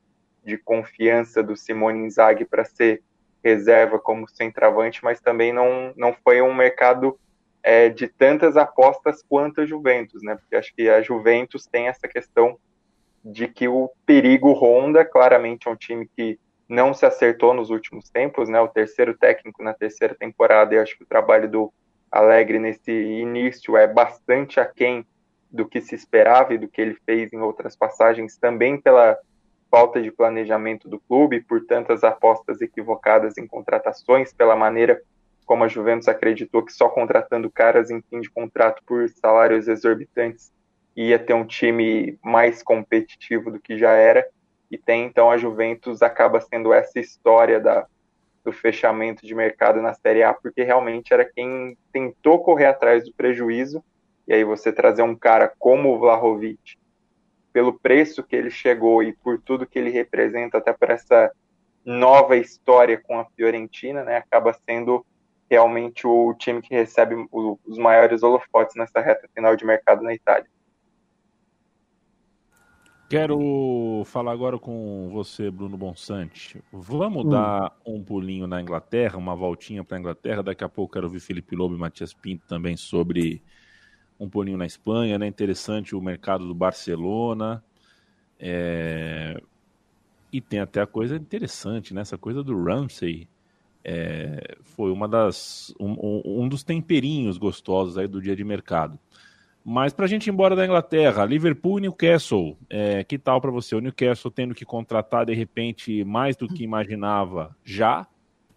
de confiança do Simone Inzaghi para ser reserva como centroavante, mas também não, não foi um mercado é, de tantas apostas quanto a Juventus, né? Porque acho que a Juventus tem essa questão de que o perigo ronda, claramente é um time que não se acertou nos últimos tempos, né? O terceiro técnico na terceira temporada, e acho que o trabalho do Alegre nesse início é bastante aquém do que se esperava e do que ele fez em outras passagens, também pela falta de planejamento do clube, por tantas apostas equivocadas em contratações, pela maneira como a Juventus acreditou que só contratando caras em fim de contrato por salários exorbitantes ia ter um time mais competitivo do que já era. E tem então a Juventus acaba sendo essa história da, do fechamento de mercado na Série A, porque realmente era quem tentou correr atrás do prejuízo. E aí você trazer um cara como o Vlahovic, pelo preço que ele chegou e por tudo que ele representa, até por essa nova história com a Fiorentina, né, acaba sendo realmente o time que recebe os maiores holofotes nessa reta final de mercado na Itália. Quero falar agora com você, Bruno Bonsante. Vamos hum. dar um pulinho na Inglaterra, uma voltinha para a Inglaterra. Daqui a pouco quero ouvir Felipe Lobo e Matias Pinto também sobre um pulinho na Espanha. Né? Interessante o mercado do Barcelona. É... E tem até a coisa interessante, né? Essa coisa do Ramsey. É... Foi uma das um, um dos temperinhos gostosos aí do dia de mercado. Mas para a gente ir embora da Inglaterra, Liverpool e Newcastle, é, que tal para você? O Newcastle tendo que contratar de repente mais do que imaginava já,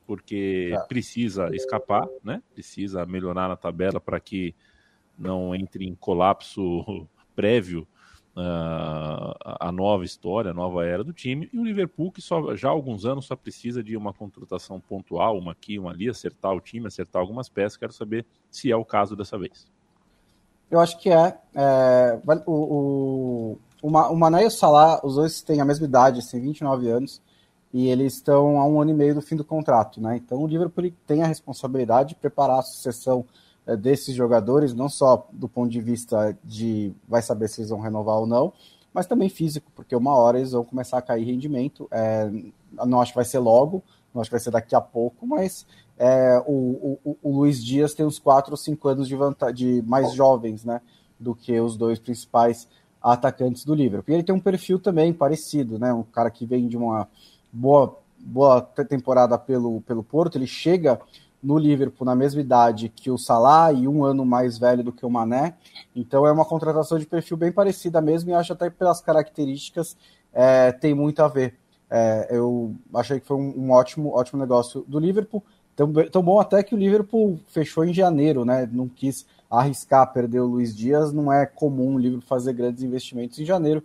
porque é. precisa escapar, né? Precisa melhorar na tabela para que não entre em colapso prévio a nova história, a nova era do time. E o Liverpool, que só, já há alguns anos só precisa de uma contratação pontual, uma aqui, uma ali, acertar o time, acertar algumas peças. Quero saber se é o caso dessa vez. Eu acho que é. é o, o, o Mané e o Salah, os dois têm a mesma idade, assim, 29 anos, e eles estão a um ano e meio do fim do contrato, né? Então o Liverpool tem a responsabilidade de preparar a sucessão desses jogadores, não só do ponto de vista de vai saber se eles vão renovar ou não, mas também físico, porque uma hora eles vão começar a cair rendimento. É, não acho que vai ser logo, não acho que vai ser daqui a pouco, mas é, o, o, o, Luiz Dias tem uns 4 ou 5 anos de, de mais jovens né, do que os dois principais atacantes do Liverpool. E ele tem um perfil também parecido, né? Um cara que vem de uma boa, boa temporada pelo, pelo Porto, ele chega no Liverpool na mesma idade que o Salah e um ano mais velho do que o Mané. Então é uma contratação de perfil bem parecida mesmo e acho até pelas características é, tem muito a ver. É, eu achei que foi um, um, ótimo, ótimo negócio do Liverpool. Tão, tão bom até que o Liverpool fechou em janeiro, né? Não quis arriscar perder o Luiz Dias. Não é comum o Liverpool fazer grandes investimentos em janeiro.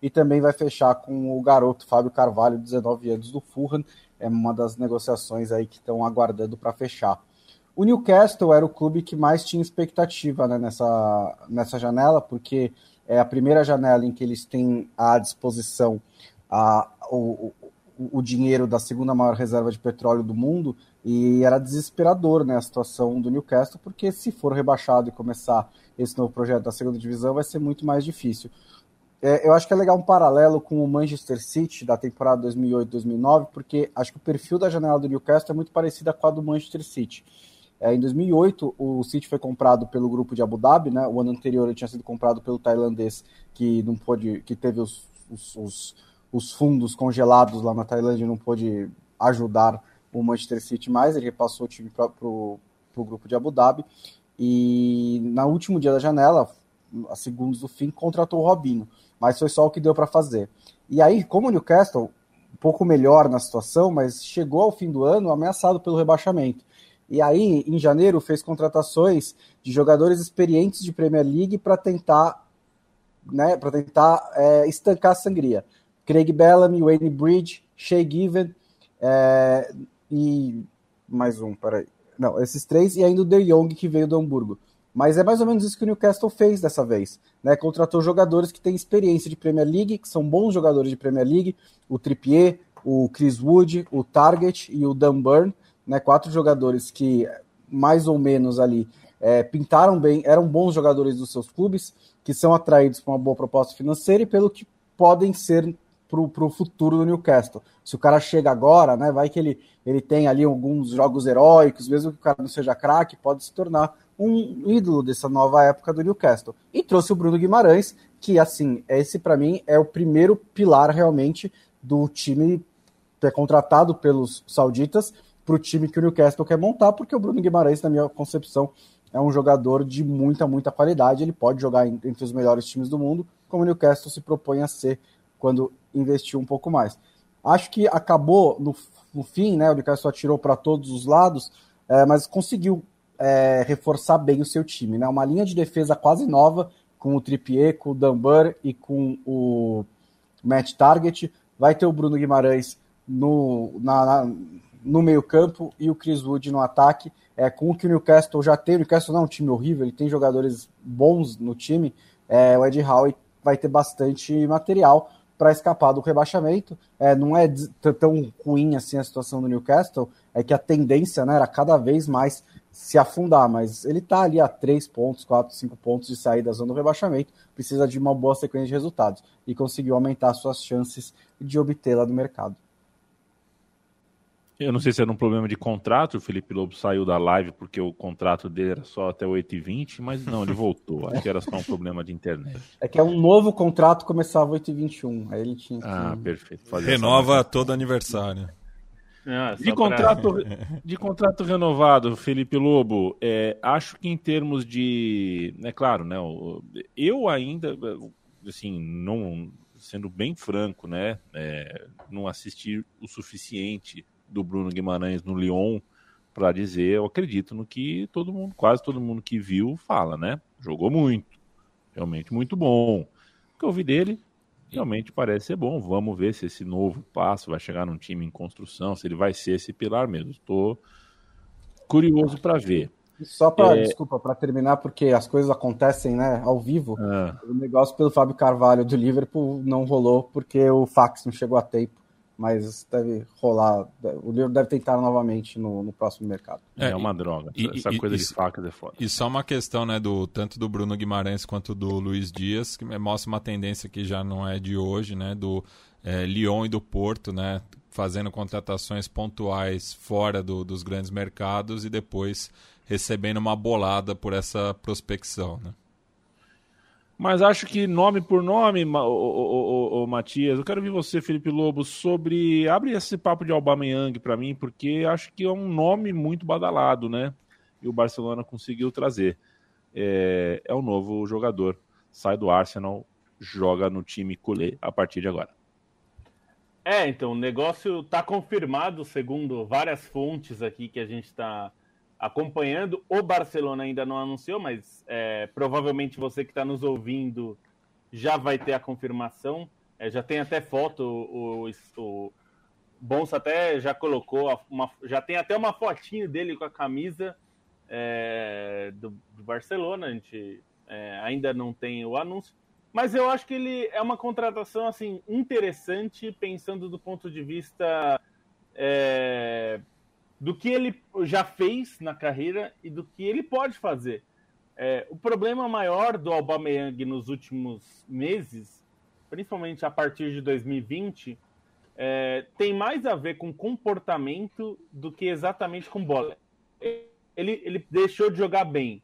E também vai fechar com o garoto Fábio Carvalho, 19 anos, do Fulham. É uma das negociações aí que estão aguardando para fechar. O Newcastle era o clube que mais tinha expectativa né, nessa, nessa janela, porque é a primeira janela em que eles têm à disposição a, o, o, o dinheiro da segunda maior reserva de petróleo do mundo e era desesperador né, a situação do Newcastle, porque se for rebaixado e começar esse novo projeto da segunda divisão, vai ser muito mais difícil. É, eu acho que é legal um paralelo com o Manchester City da temporada 2008-2009, porque acho que o perfil da janela do Newcastle é muito parecido com a do Manchester City. É, em 2008, o City foi comprado pelo grupo de Abu Dhabi, né? O ano anterior ele tinha sido comprado pelo tailandês que não pôde, que teve os, os, os, os fundos congelados lá na Tailândia e não pôde ajudar o Manchester City mais, ele repassou o time para o grupo de Abu Dhabi. E na último dia da janela, a segundos do fim, contratou o Robinho, mas foi só o que deu para fazer. E aí, como o Newcastle, um pouco melhor na situação, mas chegou ao fim do ano ameaçado pelo rebaixamento. E aí, em janeiro, fez contratações de jogadores experientes de Premier League para tentar, né, para tentar é, estancar a sangria. Craig Bellamy, Wayne Bridge, Shea Given, é, e mais um, peraí. Não, esses três e ainda o De Jong que veio do Hamburgo. Mas é mais ou menos isso que o Newcastle fez dessa vez. Né? Contratou jogadores que têm experiência de Premier League, que são bons jogadores de Premier League, o Trippier, o Chris Wood, o Target e o Dan né? quatro jogadores que mais ou menos ali é, pintaram bem, eram bons jogadores dos seus clubes, que são atraídos por uma boa proposta financeira e pelo que podem ser para o futuro do Newcastle. Se o cara chega agora, né, vai que ele, ele tem ali alguns jogos heróicos, mesmo que o cara não seja craque, pode se tornar um ídolo dessa nova época do Newcastle. E trouxe o Bruno Guimarães, que assim, esse para mim é o primeiro pilar realmente do time que é contratado pelos sauditas para o time que o Newcastle quer montar, porque o Bruno Guimarães, na minha concepção, é um jogador de muita, muita qualidade. Ele pode jogar entre os melhores times do mundo, como o Newcastle se propõe a ser quando investiu um pouco mais. Acho que acabou no, no fim, né? O Newcastle atirou para todos os lados, é, mas conseguiu é, reforçar bem o seu time, né? Uma linha de defesa quase nova com o Trippier, com o Dunbar e com o Matt Target. Vai ter o Bruno Guimarães no, na, na, no meio-campo e o Chris Wood no ataque. É, com o que o Newcastle já tem, o Newcastle não é um time horrível, ele tem jogadores bons no time. É, o Ed Howe vai ter bastante material para escapar do rebaixamento. É, não é tão ruim assim a situação do Newcastle, é que a tendência né, era cada vez mais se afundar, mas ele está ali a 3 pontos, 4, 5 pontos de sair da zona do rebaixamento, precisa de uma boa sequência de resultados e conseguiu aumentar suas chances de obtê-la do mercado. Eu não sei se era um problema de contrato, o Felipe Lobo saiu da live porque o contrato dele era só até 8h20, mas não, ele voltou. Acho que era só um problema de internet. É que é um novo contrato começava 8h21. Aí ele tinha. Ah, perfeito. Renova todo aniversário. Ah, de, contrato, pra... de contrato renovado, Felipe Lobo, é, acho que em termos de. É claro, né? Eu ainda, assim, não sendo bem franco, né? É, não assisti o suficiente do Bruno Guimarães no Lyon para dizer, eu acredito no que todo mundo, quase todo mundo que viu fala, né? Jogou muito, realmente muito bom. O que eu vi dele realmente parece ser bom. Vamos ver se esse novo passo vai chegar num time em construção, se ele vai ser esse pilar mesmo. Estou curioso para ver. Só para, é... desculpa, para terminar, porque as coisas acontecem né, ao vivo. Ah. O negócio pelo Fábio Carvalho do Liverpool não rolou porque o fax não chegou a tempo mas deve rolar. O livro deve tentar novamente no, no próximo mercado. É, é uma droga. E, Essa e, coisa e, de facas é foda. E só uma questão, né, do tanto do Bruno Guimarães quanto do Luiz Dias, que mostra uma tendência que já não é de hoje, né, do é, Lyon e do Porto, né, fazendo contratações pontuais fora do, dos grandes mercados e depois recebendo uma bolada por essa prospecção, né? Mas acho que nome por nome, o, o, o, o, Matias, eu quero ouvir você, Felipe Lobo, sobre. Abre esse papo de Aubameyang para mim, porque acho que é um nome muito badalado, né? E o Barcelona conseguiu trazer. É, é um novo jogador. Sai do Arsenal, joga no time culé a partir de agora. É, então, o negócio está confirmado, segundo várias fontes aqui que a gente está acompanhando. O Barcelona ainda não anunciou, mas é, provavelmente você que está nos ouvindo já vai ter a confirmação. É, já tem até foto, o, o, Bonsa até já colocou, uma, já tem até uma fotinho dele com a camisa é, do, do, Barcelona. A gente é, ainda não tem o anúncio. Mas eu acho que ele é uma contratação assim interessante, pensando do ponto de vista é, do que ele já fez na carreira e do que ele pode fazer. É, o problema maior do Aubameyang nos últimos meses, principalmente a partir de 2020, é, tem mais a ver com comportamento do que exatamente com bola. Ele, ele deixou de jogar bem,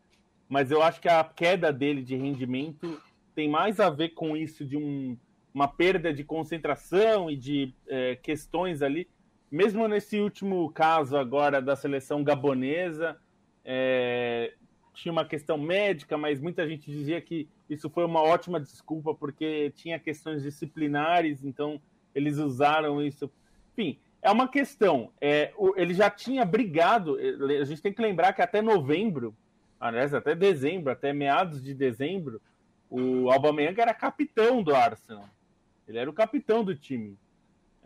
mas eu acho que a queda dele de rendimento tem mais a ver com isso de um, uma perda de concentração e de é, questões ali mesmo nesse último caso agora da seleção gabonesa, é, tinha uma questão médica, mas muita gente dizia que isso foi uma ótima desculpa porque tinha questões disciplinares, então eles usaram isso. Enfim, é uma questão. É, ele já tinha brigado. A gente tem que lembrar que até novembro, aliás, até dezembro, até meados de dezembro, o Aubameyang era capitão do Arsenal. Ele era o capitão do time.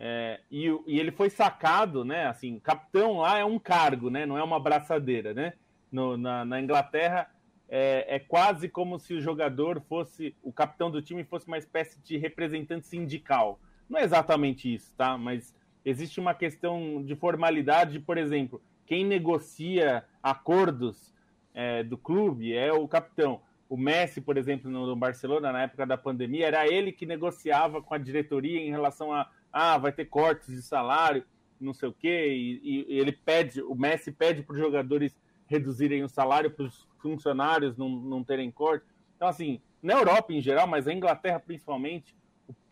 É, e, e, ele foi sacado, né? Assim, capitão lá é um cargo, né? Não é uma braçadeira, né? No, na, na, Inglaterra é, é, quase como se o jogador fosse, o capitão do time fosse uma espécie de representante sindical. Não é exatamente isso, tá? Mas existe uma questão de formalidade, por exemplo, quem negocia acordos é, do clube é o capitão. O Messi, por exemplo, no Barcelona, na época da pandemia, era ele que negociava com a diretoria em relação a ah, vai ter cortes de salário, não sei o quê, e, e ele pede, o Messi pede para os jogadores reduzirem o salário para os funcionários não, não terem corte. Então, assim, na Europa em geral, mas na Inglaterra principalmente,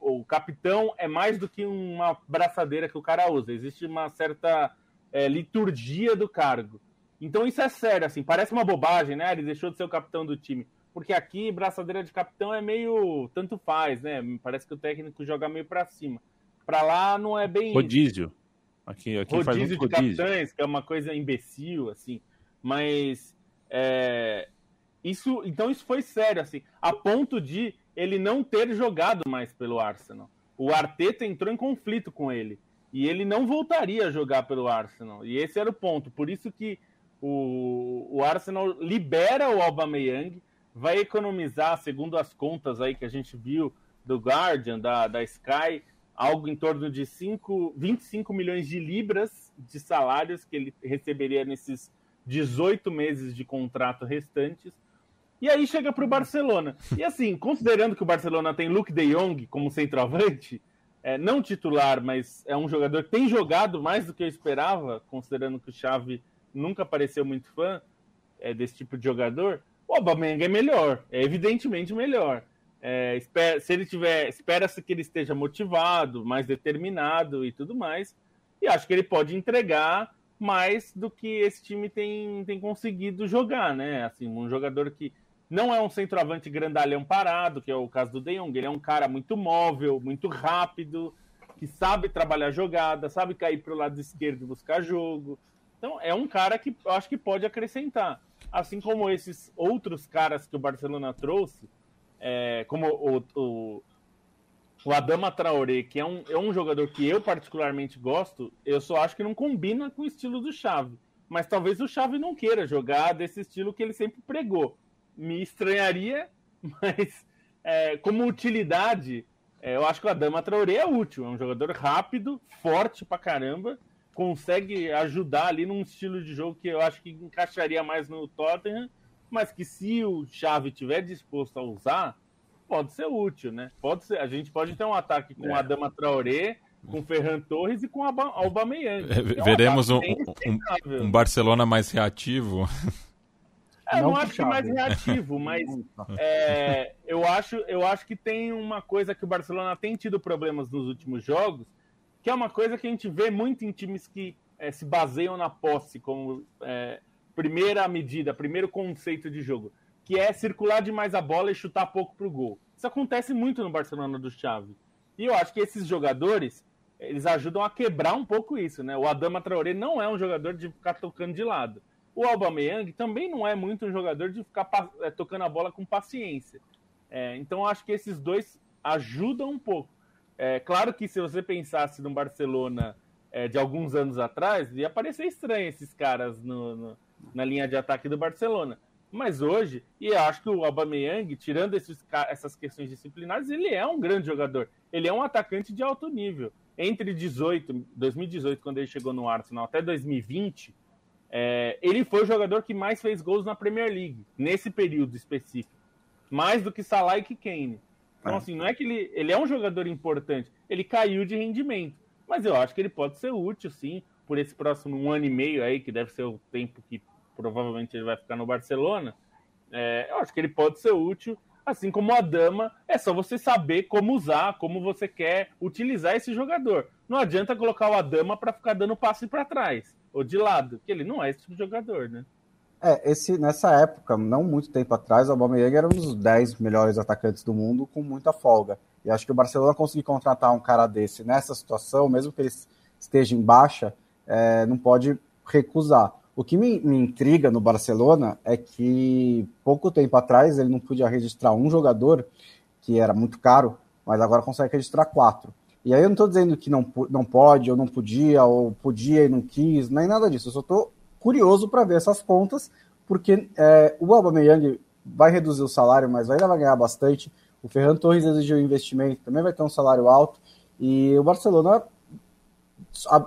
o, o capitão é mais do que uma braçadeira que o cara usa. Existe uma certa é, liturgia do cargo. Então isso é sério, assim, parece uma bobagem, né? Ele deixou de ser o capitão do time. Porque aqui, braçadeira de capitão é meio tanto faz, né? Parece que o técnico joga meio para cima. Para lá não é bem. Rodízio. Aqui, aqui rodízio faz muito de rodízio. capitães, que é uma coisa imbecil, assim. Mas. É... Isso, então isso foi sério, assim, a ponto de ele não ter jogado mais pelo Arsenal. O Arteta entrou em conflito com ele e ele não voltaria a jogar pelo Arsenal. E esse era o ponto. Por isso que o, o Arsenal libera o Aubameyang, vai economizar, segundo as contas aí que a gente viu do Guardian, da, da Sky, algo em torno de 5, 25 milhões de libras de salários que ele receberia nesses 18 meses de contrato restantes. E aí chega para o Barcelona. E assim, considerando que o Barcelona tem Luke de Jong como centroavante, é, não titular, mas é um jogador que tem jogado mais do que eu esperava, considerando que o Xavi nunca pareceu muito fã é, desse tipo de jogador, o Aubameyang é melhor, é evidentemente melhor. É, espera, se ele tiver, espera-se que ele esteja motivado, mais determinado e tudo mais, e acho que ele pode entregar mais do que esse time tem, tem conseguido jogar, né? Assim, um jogador que não é um centroavante grandalhão parado, que é o caso do De Jong. Ele é um cara muito móvel, muito rápido, que sabe trabalhar jogada, sabe cair para o lado esquerdo e buscar jogo. Então, é um cara que eu acho que pode acrescentar. Assim como esses outros caras que o Barcelona trouxe, é, como o, o, o Adama Traoré, que é um, é um jogador que eu particularmente gosto, eu só acho que não combina com o estilo do Xavi. Mas talvez o Xavi não queira jogar desse estilo que ele sempre pregou me estranharia, mas é, como utilidade, é, eu acho que o Adama Traoré é útil. É um jogador rápido, forte pra caramba, consegue ajudar ali num estilo de jogo que eu acho que encaixaria mais no Tottenham, mas que se o Xavi tiver disposto a usar, pode ser útil, né? Pode ser. A gente pode ter um ataque com é. Adama Traoré, com Ferran Torres e com o Aubameyang. É, veremos um, um, um Barcelona mais reativo. É, não, não acho que mais reativo, mas é, eu, acho, eu acho que tem uma coisa que o Barcelona tem tido problemas nos últimos jogos, que é uma coisa que a gente vê muito em times que é, se baseiam na posse como é, primeira medida, primeiro conceito de jogo, que é circular demais a bola e chutar pouco pro gol. Isso acontece muito no Barcelona do Xavi. E eu acho que esses jogadores, eles ajudam a quebrar um pouco isso, né? O Adama Traoré não é um jogador de ficar tocando de lado. O Aubameyang também não é muito um jogador de ficar é, tocando a bola com paciência. É, então acho que esses dois ajudam um pouco. É, claro que se você pensasse no Barcelona é, de alguns anos atrás, ia parecer estranho esses caras no, no, na linha de ataque do Barcelona. Mas hoje, e eu acho que o Aubameyang, tirando esses, essas questões disciplinares, ele é um grande jogador. Ele é um atacante de alto nível. Entre 18, 2018, quando ele chegou no Arsenal, até 2020, é, ele foi o jogador que mais fez gols na Premier League, nesse período específico. Mais do que Salah e Kane. Então, é. assim, não é que ele, ele é um jogador importante, ele caiu de rendimento. Mas eu acho que ele pode ser útil, sim, por esse próximo um ano e meio aí, que deve ser o tempo que provavelmente ele vai ficar no Barcelona. É, eu acho que ele pode ser útil, assim como a dama. É só você saber como usar, como você quer utilizar esse jogador. Não adianta colocar o Adama para ficar dando passe para trás ou de lado, porque ele não é esse tipo de jogador, né? É, esse, nessa época, não muito tempo atrás, o Aubameyang era um dos 10 melhores atacantes do mundo com muita folga. E acho que o Barcelona conseguir contratar um cara desse nessa situação, mesmo que ele esteja em baixa, é, não pode recusar. O que me, me, intriga no Barcelona é que pouco tempo atrás ele não podia registrar um jogador, que era muito caro, mas agora consegue registrar quatro. E aí eu não estou dizendo que não, não pode, ou não podia, ou podia e não quis, nem nada disso. Eu só estou curioso para ver essas contas, porque é, o Aubameyang vai reduzir o salário, mas ainda vai ganhar bastante. O Ferran Torres exigiu investimento, também vai ter um salário alto. E o Barcelona,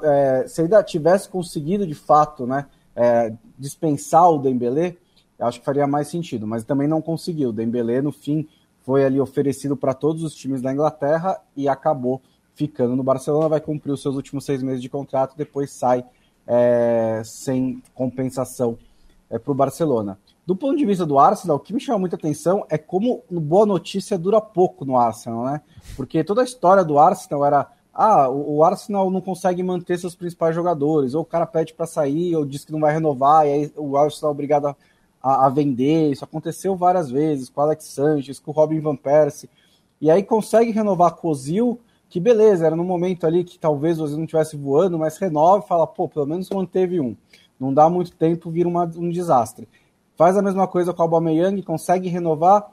é, se ainda tivesse conseguido de fato né, é, dispensar o Dembélé, acho que faria mais sentido, mas também não conseguiu. O Dembélé, no fim, foi ali oferecido para todos os times da Inglaterra e acabou ficando no Barcelona, vai cumprir os seus últimos seis meses de contrato, depois sai é, sem compensação é, para o Barcelona. Do ponto de vista do Arsenal, o que me chama muita atenção é como boa notícia dura pouco no Arsenal, né? Porque toda a história do Arsenal era ah, o Arsenal não consegue manter seus principais jogadores, ou o cara pede para sair, ou diz que não vai renovar, e aí o Arsenal é obrigado a, a, a, vender. Isso aconteceu várias vezes com o Alex Sanches, com o Robin Van Persie, e aí consegue renovar com o Ozil, que beleza, era no momento ali que talvez você não estivesse voando, mas renova e fala, pô, pelo menos manteve um. Não dá muito tempo, vira uma, um desastre. Faz a mesma coisa com o Aubameyang, consegue renovar,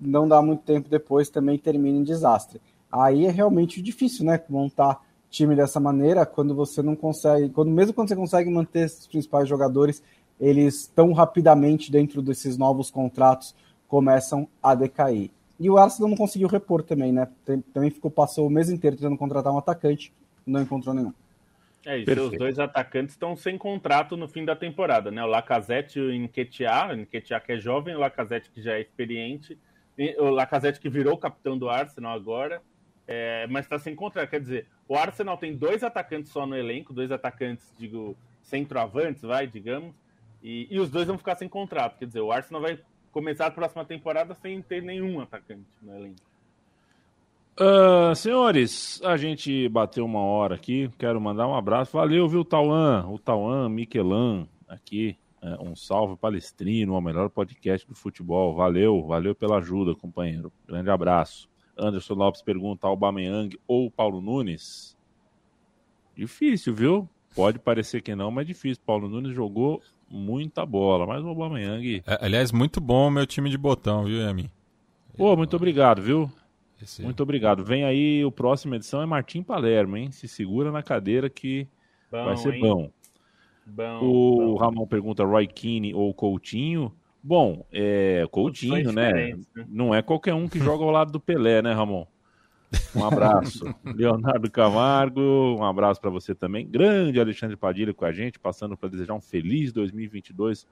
não dá muito tempo depois, também termina em desastre. Aí é realmente difícil, né, montar time dessa maneira, quando você não consegue, quando mesmo quando você consegue manter os principais jogadores, eles tão rapidamente dentro desses novos contratos começam a decair. E o Arsenal não conseguiu repor também, né? Também ficou, passou o mês inteiro tentando contratar um atacante, não encontrou nenhum. É, e seus dois atacantes estão sem contrato no fim da temporada, né? O Lacazette e o Nketiah, o Nketiah que é jovem, o Lacazette que já é experiente, o Lacazette que virou capitão do Arsenal agora, é, mas está sem contrato. Quer dizer, o Arsenal tem dois atacantes só no elenco, dois atacantes, digo, centroavantes, vai, digamos, e, e os dois vão ficar sem contrato. Quer dizer, o Arsenal vai começar a próxima temporada sem ter nenhum atacante no elenco. Uh, senhores, a gente bateu uma hora aqui. Quero mandar um abraço. Valeu, viu, Tauan? O Tauan Miquelan aqui. É, um salve palestrino, o melhor podcast do futebol. Valeu, valeu pela ajuda, companheiro. Grande abraço. Anderson Lopes pergunta: Aubameyang ou Paulo Nunes? Difícil, viu? Pode parecer que não, mas difícil. Paulo Nunes jogou muita bola, mas o Aubameyang... É, aliás, muito bom o meu time de botão, viu, Yami? Pô, muito obrigado, viu? Esse... Muito obrigado. Vem aí, o próximo edição é Martim Palermo, hein? Se segura na cadeira que bom, vai ser hein? bom. bom o bom. Ramon pergunta Roy Keane ou Coutinho. Bom, é Coutinho, né? né? Não é qualquer um que joga ao lado do Pelé, né, Ramon? Um abraço. Leonardo Camargo, um abraço para você também. Grande Alexandre Padilha com a gente, passando para desejar um feliz 2022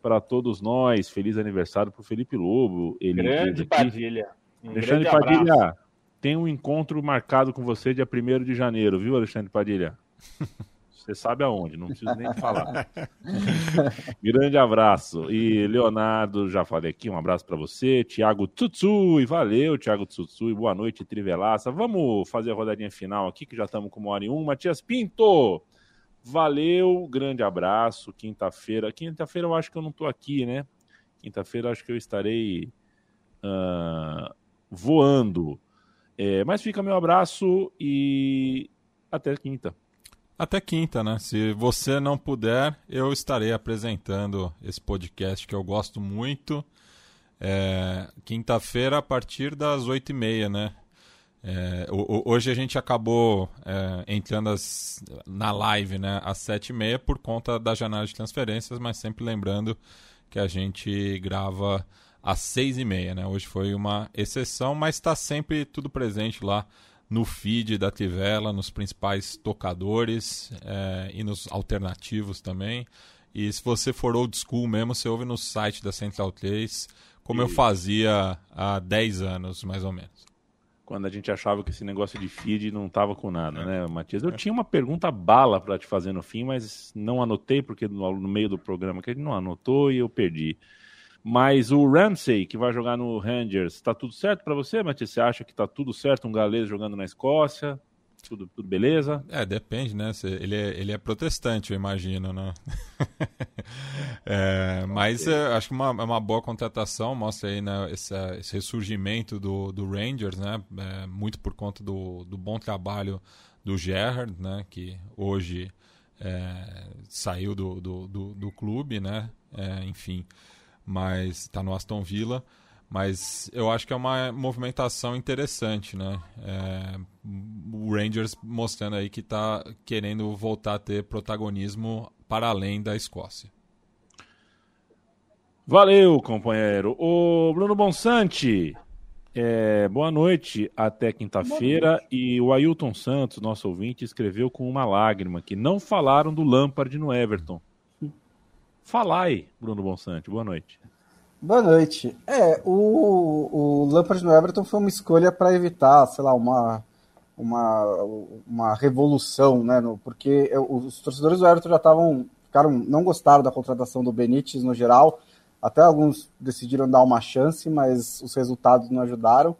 para todos nós. Feliz aniversário para o Felipe Lobo. Ele grande Padilha. Um Alexandre Padilha, abraço. tem um encontro marcado com você dia 1 de janeiro, viu, Alexandre Padilha? Você sabe aonde, não preciso nem falar. Grande abraço. E Leonardo, já falei aqui, um abraço para você. Tiago Tsutsui, valeu, Tiago Tsutsui. Boa noite, Trivelaça. Vamos fazer a rodadinha final aqui, que já estamos com uma hora e um. Matias Pinto, valeu, grande abraço. Quinta-feira, quinta-feira eu acho que eu não estou aqui, né? Quinta-feira acho que eu estarei uh, voando. É, mas fica meu abraço e até quinta. Até quinta, né? Se você não puder, eu estarei apresentando esse podcast que eu gosto muito. É, Quinta-feira, a partir das oito e meia, né? É, hoje a gente acabou é, entrando as, na live né, às sete e meia por conta da janela de transferências, mas sempre lembrando que a gente grava às seis e meia. Né? Hoje foi uma exceção, mas está sempre tudo presente lá no feed da Tivela, nos principais tocadores é, e nos alternativos também. E se você for old school mesmo, você ouve no site da Central 3, como e... eu fazia há 10 anos, mais ou menos. Quando a gente achava que esse negócio de feed não tava com nada, é. né, Matias? Eu é. tinha uma pergunta bala para te fazer no fim, mas não anotei, porque no, no meio do programa que a gente não anotou e eu perdi. Mas o Ramsey, que vai jogar no Rangers, está tudo certo para você, Matias? Você acha que está tudo certo um galês jogando na Escócia? Tudo, tudo beleza? É, depende, né? Ele é, ele é protestante, eu imagino, né? é, mas é, acho que uma, é uma boa contratação, mostra aí né, esse, esse ressurgimento do, do Rangers, né? É, muito por conta do, do bom trabalho do Gerrard, né? Que hoje é, saiu do, do, do, do clube, né? É, enfim mas está no Aston Villa. Mas eu acho que é uma movimentação interessante, né? É, o Rangers mostrando aí que está querendo voltar a ter protagonismo para além da Escócia. Valeu, companheiro. O Bruno Bonsante, é, boa noite até quinta-feira. E o Ailton Santos, nosso ouvinte, escreveu com uma lágrima que não falaram do Lampard no Everton. Falai, Bruno Bonsante. Boa noite. Boa noite. É, o, o Lampard no Everton foi uma escolha para evitar, sei lá, uma, uma, uma revolução, né? No, porque os torcedores do Everton já estavam, ficaram, não gostaram da contratação do Benítez no geral. Até alguns decidiram dar uma chance, mas os resultados não ajudaram.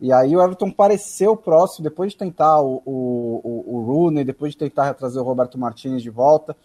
E aí o Everton pareceu próximo, depois de tentar o, o, o, o Rooney, depois de tentar trazer o Roberto Martinez de volta,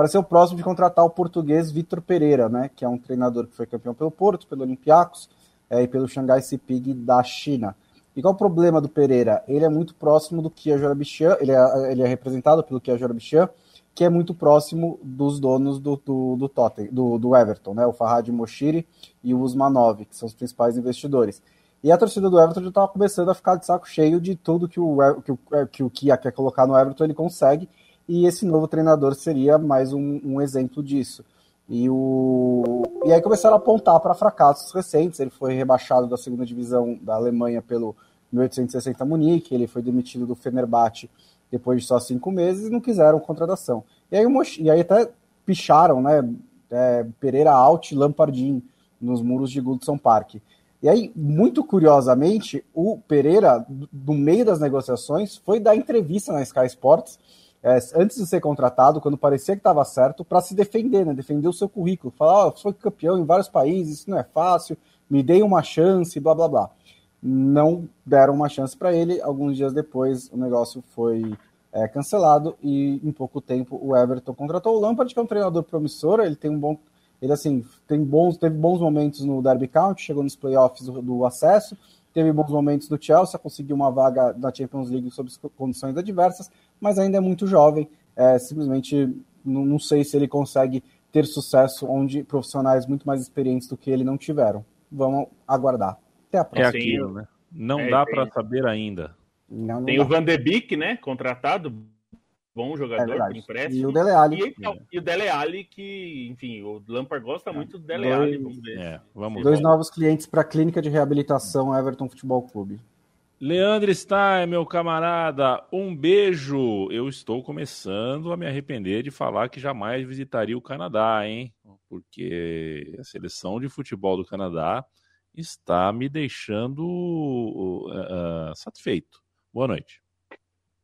pareceu próximo de contratar o português Vitor Pereira, né, que é um treinador que foi campeão pelo Porto, pelo Olympiacos é, e pelo Xangai Sipig da China. E qual o problema do Pereira? Ele é muito próximo do Kia Jorabichian, ele é, ele é representado pelo Kia Jorabichian, que é muito próximo dos donos do, do, do, Totten, do, do Everton, né, o Farhad Moshiri e o Usmanov, que são os principais investidores. E a torcida do Everton já estava começando a ficar de saco cheio de tudo que o, que o, que o Kia quer colocar no Everton, ele consegue, e esse novo treinador seria mais um, um exemplo disso. E, o... e aí começaram a apontar para fracassos recentes. Ele foi rebaixado da segunda divisão da Alemanha pelo 1860 Munique, ele foi demitido do Fenerbahçe depois de só cinco meses, não quiseram contratação. E aí, e aí até picharam, né? É, Pereira Alt e Lampardin nos muros de Goodson Park. E aí, muito curiosamente, o Pereira, no meio das negociações, foi dar entrevista na Sky Sports, é, antes de ser contratado, quando parecia que estava certo, para se defender, né? Defender o seu currículo. Falar, oh, eu sou campeão em vários países, isso não é fácil, me dei uma chance, blá blá blá. Não deram uma chance para ele. Alguns dias depois, o negócio foi é, cancelado e em pouco tempo o Everton contratou o Lampard, que é um treinador promissor. Ele tem um bom, ele assim tem bons, teve bons momentos no Derby County, chegou nos playoffs do, do acesso, teve bons momentos no Chelsea, conseguiu uma vaga na Champions League sob condições adversas, mas ainda é muito jovem. É, simplesmente não, não sei se ele consegue ter sucesso onde profissionais muito mais experientes do que ele não tiveram. Vamos aguardar. Até a próxima. É aquilo, né? Não é, dá para saber ainda. Não, não tem dá. o Van de Beek, né? Contratado, bom jogador é por empréstimo. E o Dele Alli. E, então, e, o Dele Alli, que, enfim, o Lampard gosta é. muito do Dele Alli. Vamos ver. É, vamos Dois novos clientes para a clínica de reabilitação Everton Futebol Clube. Leandro Stein, meu camarada, um beijo. Eu estou começando a me arrepender de falar que jamais visitaria o Canadá, hein? Porque a seleção de futebol do Canadá está me deixando uh, uh, satisfeito. Boa noite.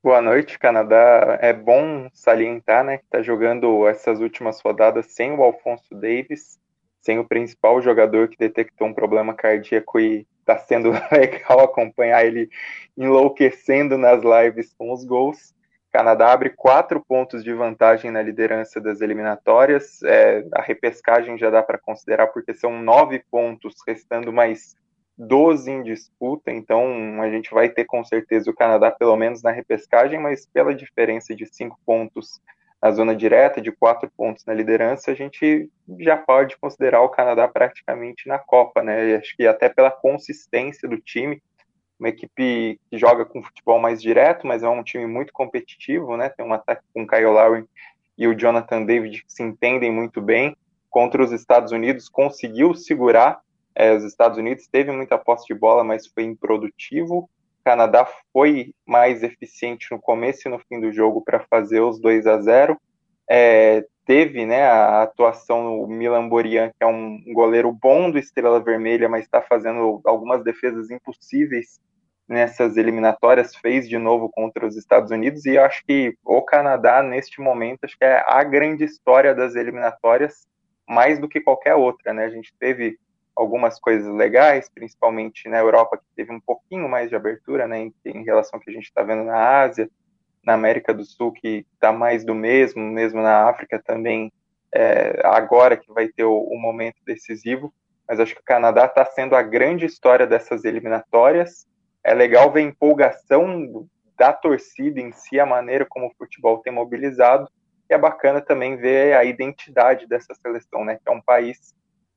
Boa noite, Canadá. É bom salientar, né, que está jogando essas últimas rodadas sem o Alfonso Davis, sem o principal jogador que detectou um problema cardíaco e está sendo legal acompanhar ele enlouquecendo nas lives com os gols. Canadá abre quatro pontos de vantagem na liderança das eliminatórias. É, a repescagem já dá para considerar, porque são nove pontos, restando mais 12 em disputa. Então a gente vai ter com certeza o Canadá, pelo menos na repescagem, mas pela diferença de cinco pontos na zona direta, de quatro pontos na liderança, a gente já pode considerar o Canadá praticamente na Copa, né? Acho que até pela consistência do time uma equipe que joga com futebol mais direto, mas é um time muito competitivo, né? Tem um ataque com o Kyle Lowry e o Jonathan David que se entendem muito bem. Contra os Estados Unidos, conseguiu segurar. É, os Estados Unidos teve muita posse de bola, mas foi improdutivo. O Canadá foi mais eficiente no começo e no fim do jogo para fazer os 2 a 0. É, teve né, a atuação do Milan Borian, que é um goleiro bom do Estrela Vermelha, mas está fazendo algumas defesas impossíveis nessas eliminatórias, fez de novo contra os Estados Unidos, e acho que o Canadá, neste momento, acho que é a grande história das eliminatórias, mais do que qualquer outra, né? A gente teve algumas coisas legais, principalmente na Europa, que teve um pouquinho mais de abertura, né, em, em relação ao que a gente está vendo na Ásia, na América do Sul, que está mais do mesmo, mesmo na África também, é, agora que vai ter o, o momento decisivo, mas acho que o Canadá está sendo a grande história dessas eliminatórias, é legal ver a empolgação da torcida em si, a maneira como o futebol tem mobilizado, e é bacana também ver a identidade dessa seleção, né? Que é um país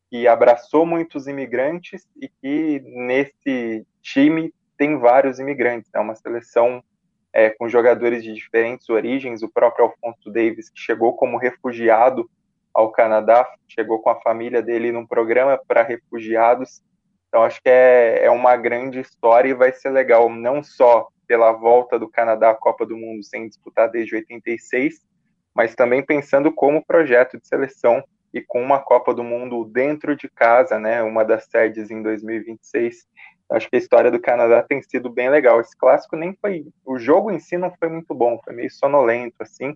que abraçou muitos imigrantes e que nesse time tem vários imigrantes. É uma seleção é, com jogadores de diferentes origens. O próprio Alfonso Davis, que chegou como refugiado ao Canadá, chegou com a família dele num programa para refugiados então acho que é, é uma grande história e vai ser legal, não só pela volta do Canadá à Copa do Mundo sem disputar desde 86, mas também pensando como projeto de seleção e com uma Copa do Mundo dentro de casa, né, uma das sedes em 2026. Acho que a história do Canadá tem sido bem legal. Esse clássico nem foi, o jogo em si não foi muito bom, foi meio sonolento assim,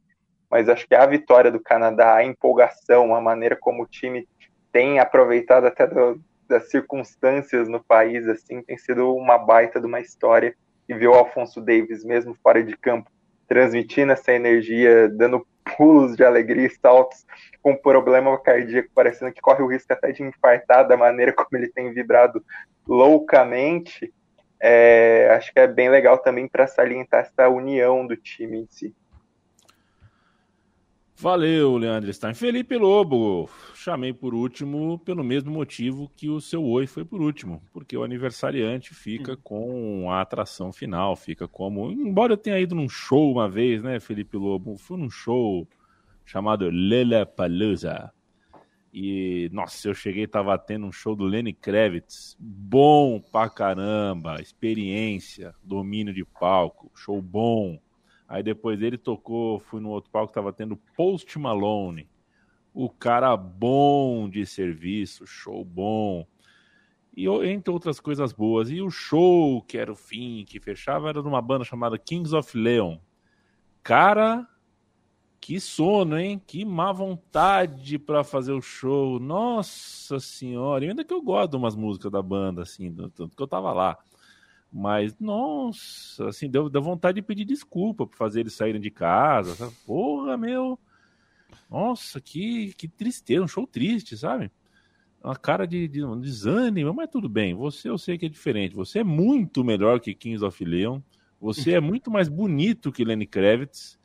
mas acho que a vitória do Canadá, a empolgação, a maneira como o time tem aproveitado até do, das circunstâncias no país, assim, tem sido uma baita de uma história. E ver o Alfonso Davis, mesmo fora de campo, transmitindo essa energia, dando pulos de alegria e saltos com problema cardíaco, parecendo que corre o risco até de infartar da maneira como ele tem vibrado loucamente. É, acho que é bem legal também para salientar essa união do time em si. Valeu, Leandro Stein. Felipe Lobo, chamei por último pelo mesmo motivo que o seu oi foi por último, porque o aniversariante fica com a atração final, fica como. Embora eu tenha ido num show uma vez, né, Felipe Lobo? Fui num show chamado Lele Palusa. E, nossa, eu cheguei tava tendo um show do Lenny Kravitz. Bom pra caramba, experiência, domínio de palco, show bom Aí depois ele tocou, fui no outro palco, tava tendo Post Malone. O cara bom de serviço, show bom. E entre outras coisas boas. E o show, que era o fim, que fechava, era de uma banda chamada Kings of Leon. Cara, que sono, hein? Que má vontade para fazer o show. Nossa senhora. E ainda que eu gosto de umas músicas da banda, assim, tanto que eu tava lá. Mas, nossa, assim, deu, deu vontade de pedir desculpa por fazer eles saírem de casa. Sabe? Porra, meu. Nossa, que, que tristeza, um show triste, sabe? Uma cara de, de um desânimo, mas tudo bem. Você eu sei que é diferente. Você é muito melhor que Kings of Leon. Você é muito mais bonito que Lenny Kravitz.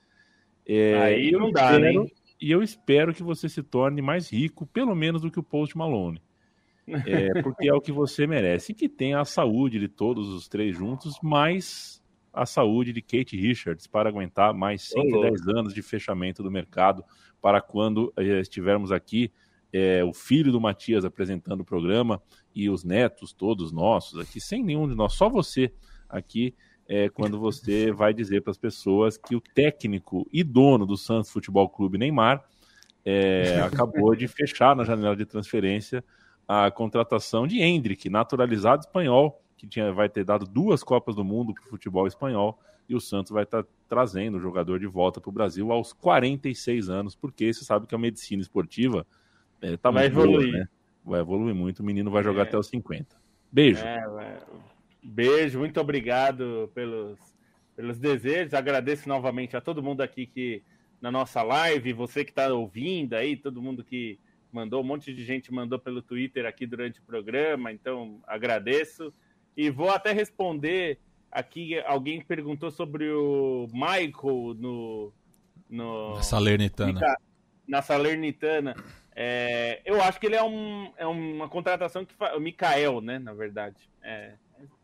É, Aí não dá, espero, né? E eu espero que você se torne mais rico, pelo menos do que o Post Malone. É, porque é o que você merece. E que tenha a saúde de todos os três juntos, mais a saúde de Kate Richards para aguentar mais 110 anos de fechamento do mercado para quando eh, estivermos aqui é, o filho do Matias apresentando o programa e os netos todos nossos aqui, sem nenhum de nós, só você aqui, é, quando você vai dizer para as pessoas que o técnico e dono do Santos Futebol Clube, Neymar, é, acabou de fechar na janela de transferência a contratação de Hendrick, naturalizado espanhol, que tinha, vai ter dado duas Copas do Mundo para o futebol espanhol, e o Santos vai estar tá trazendo o jogador de volta para o Brasil aos 46 anos, porque você sabe que a medicina esportiva é, tá vai evoluir. Boa, né? Vai evoluir muito, o menino vai jogar é. até os 50. Beijo. É, Beijo, muito obrigado pelos, pelos desejos. Agradeço novamente a todo mundo aqui que na nossa live, você que está ouvindo aí, todo mundo que mandou, um monte de gente mandou pelo Twitter aqui durante o programa, então agradeço. E vou até responder aqui, alguém perguntou sobre o Michael no... no na Salernitana. Na Salernitana. É, eu acho que ele é, um, é uma contratação que faz, o Mikael, né, na verdade. É,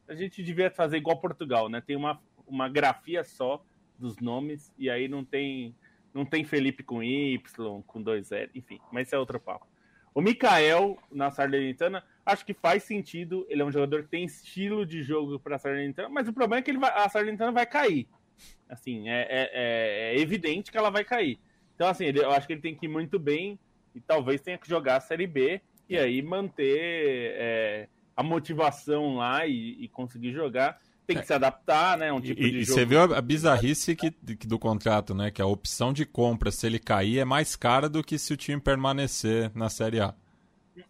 a gente devia fazer igual Portugal, né? Tem uma, uma grafia só dos nomes e aí não tem não tem Felipe com Y, com dois L, enfim, mas isso é outro papo. O Mikael, na Salernitana, acho que faz sentido. Ele é um jogador que tem estilo de jogo para a Salernitana, mas o problema é que ele vai, a Salernitana vai cair. Assim, é, é, é, é evidente que ela vai cair. Então, assim, ele, eu acho que ele tem que ir muito bem e talvez tenha que jogar a Série B e aí manter é, a motivação lá e, e conseguir jogar tem que é. se adaptar, né? Um tipo e, de e jogo. você viu a, bizarrice que, do contrato, né? Que a opção de compra, se ele cair, é mais cara do que se o time permanecer na Série A.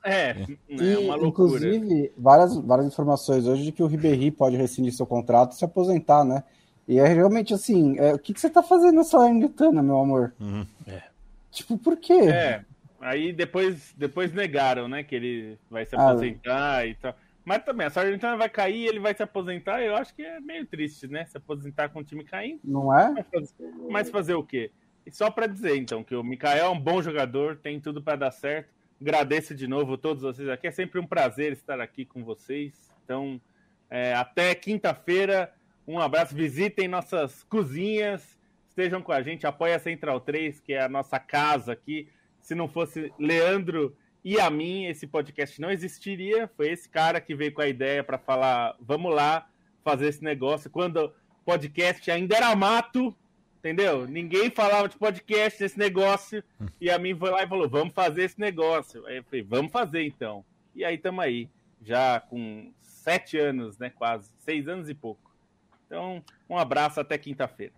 É, é, é uma loucura. Inclusive, várias, várias informações hoje de que o Ribéry pode rescindir seu contrato e se aposentar, né? E é realmente assim, é, o que, que você tá fazendo nessa Salernitana, meu amor? Uhum. É. Tipo, por quê? É, aí depois, depois negaram, né, que ele vai se ah, aposentar ah, e tal. Mas também, a Salernitana vai cair ele vai se aposentar. Eu acho que é meio triste, né? Se aposentar com o time caindo. Não é? Mas fazer, mas fazer o quê? E só para dizer, então, que o Mikael é um bom jogador, tem tudo para dar certo. Agradeço de novo todos vocês aqui. É sempre um prazer estar aqui com vocês. Então, é, até quinta-feira. Um abraço. Visitem nossas cozinhas. Estejam com a gente. Apoie a Central 3, que é a nossa casa aqui. Se não fosse Leandro e a mim, esse podcast não existiria. Foi esse cara que veio com a ideia para falar: vamos lá fazer esse negócio. Quando o podcast ainda era mato, entendeu? Ninguém falava de podcast nesse negócio. E a mim foi lá e falou: vamos fazer esse negócio. Aí eu falei: vamos fazer então. E aí estamos aí, já com sete anos, né? Quase, seis anos e pouco. Então, um abraço até quinta-feira.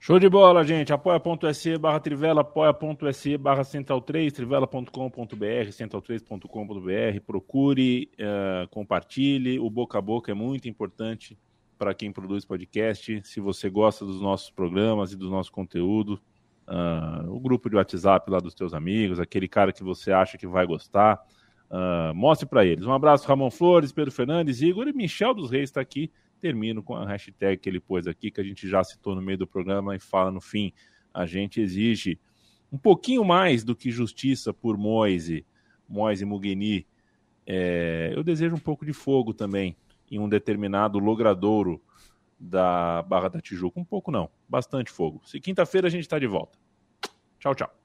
Show de bola, gente. Apoia.se barra Trivela, apoia.se barra Central3, trivela.com.br, central3.com.br. Procure, uh, compartilhe. O boca a boca é muito importante para quem produz podcast. Se você gosta dos nossos programas e do nosso conteúdo, uh, o grupo de WhatsApp lá dos teus amigos, aquele cara que você acha que vai gostar, uh, mostre para eles. Um abraço, Ramon Flores, Pedro Fernandes, Igor e Michel dos Reis está aqui termino com a hashtag que ele pôs aqui, que a gente já citou no meio do programa e fala no fim. A gente exige um pouquinho mais do que justiça por Moise, Moise Mugeni. É, eu desejo um pouco de fogo também em um determinado logradouro da Barra da Tijuca. Um pouco não, bastante fogo. Se quinta-feira a gente está de volta. Tchau, tchau.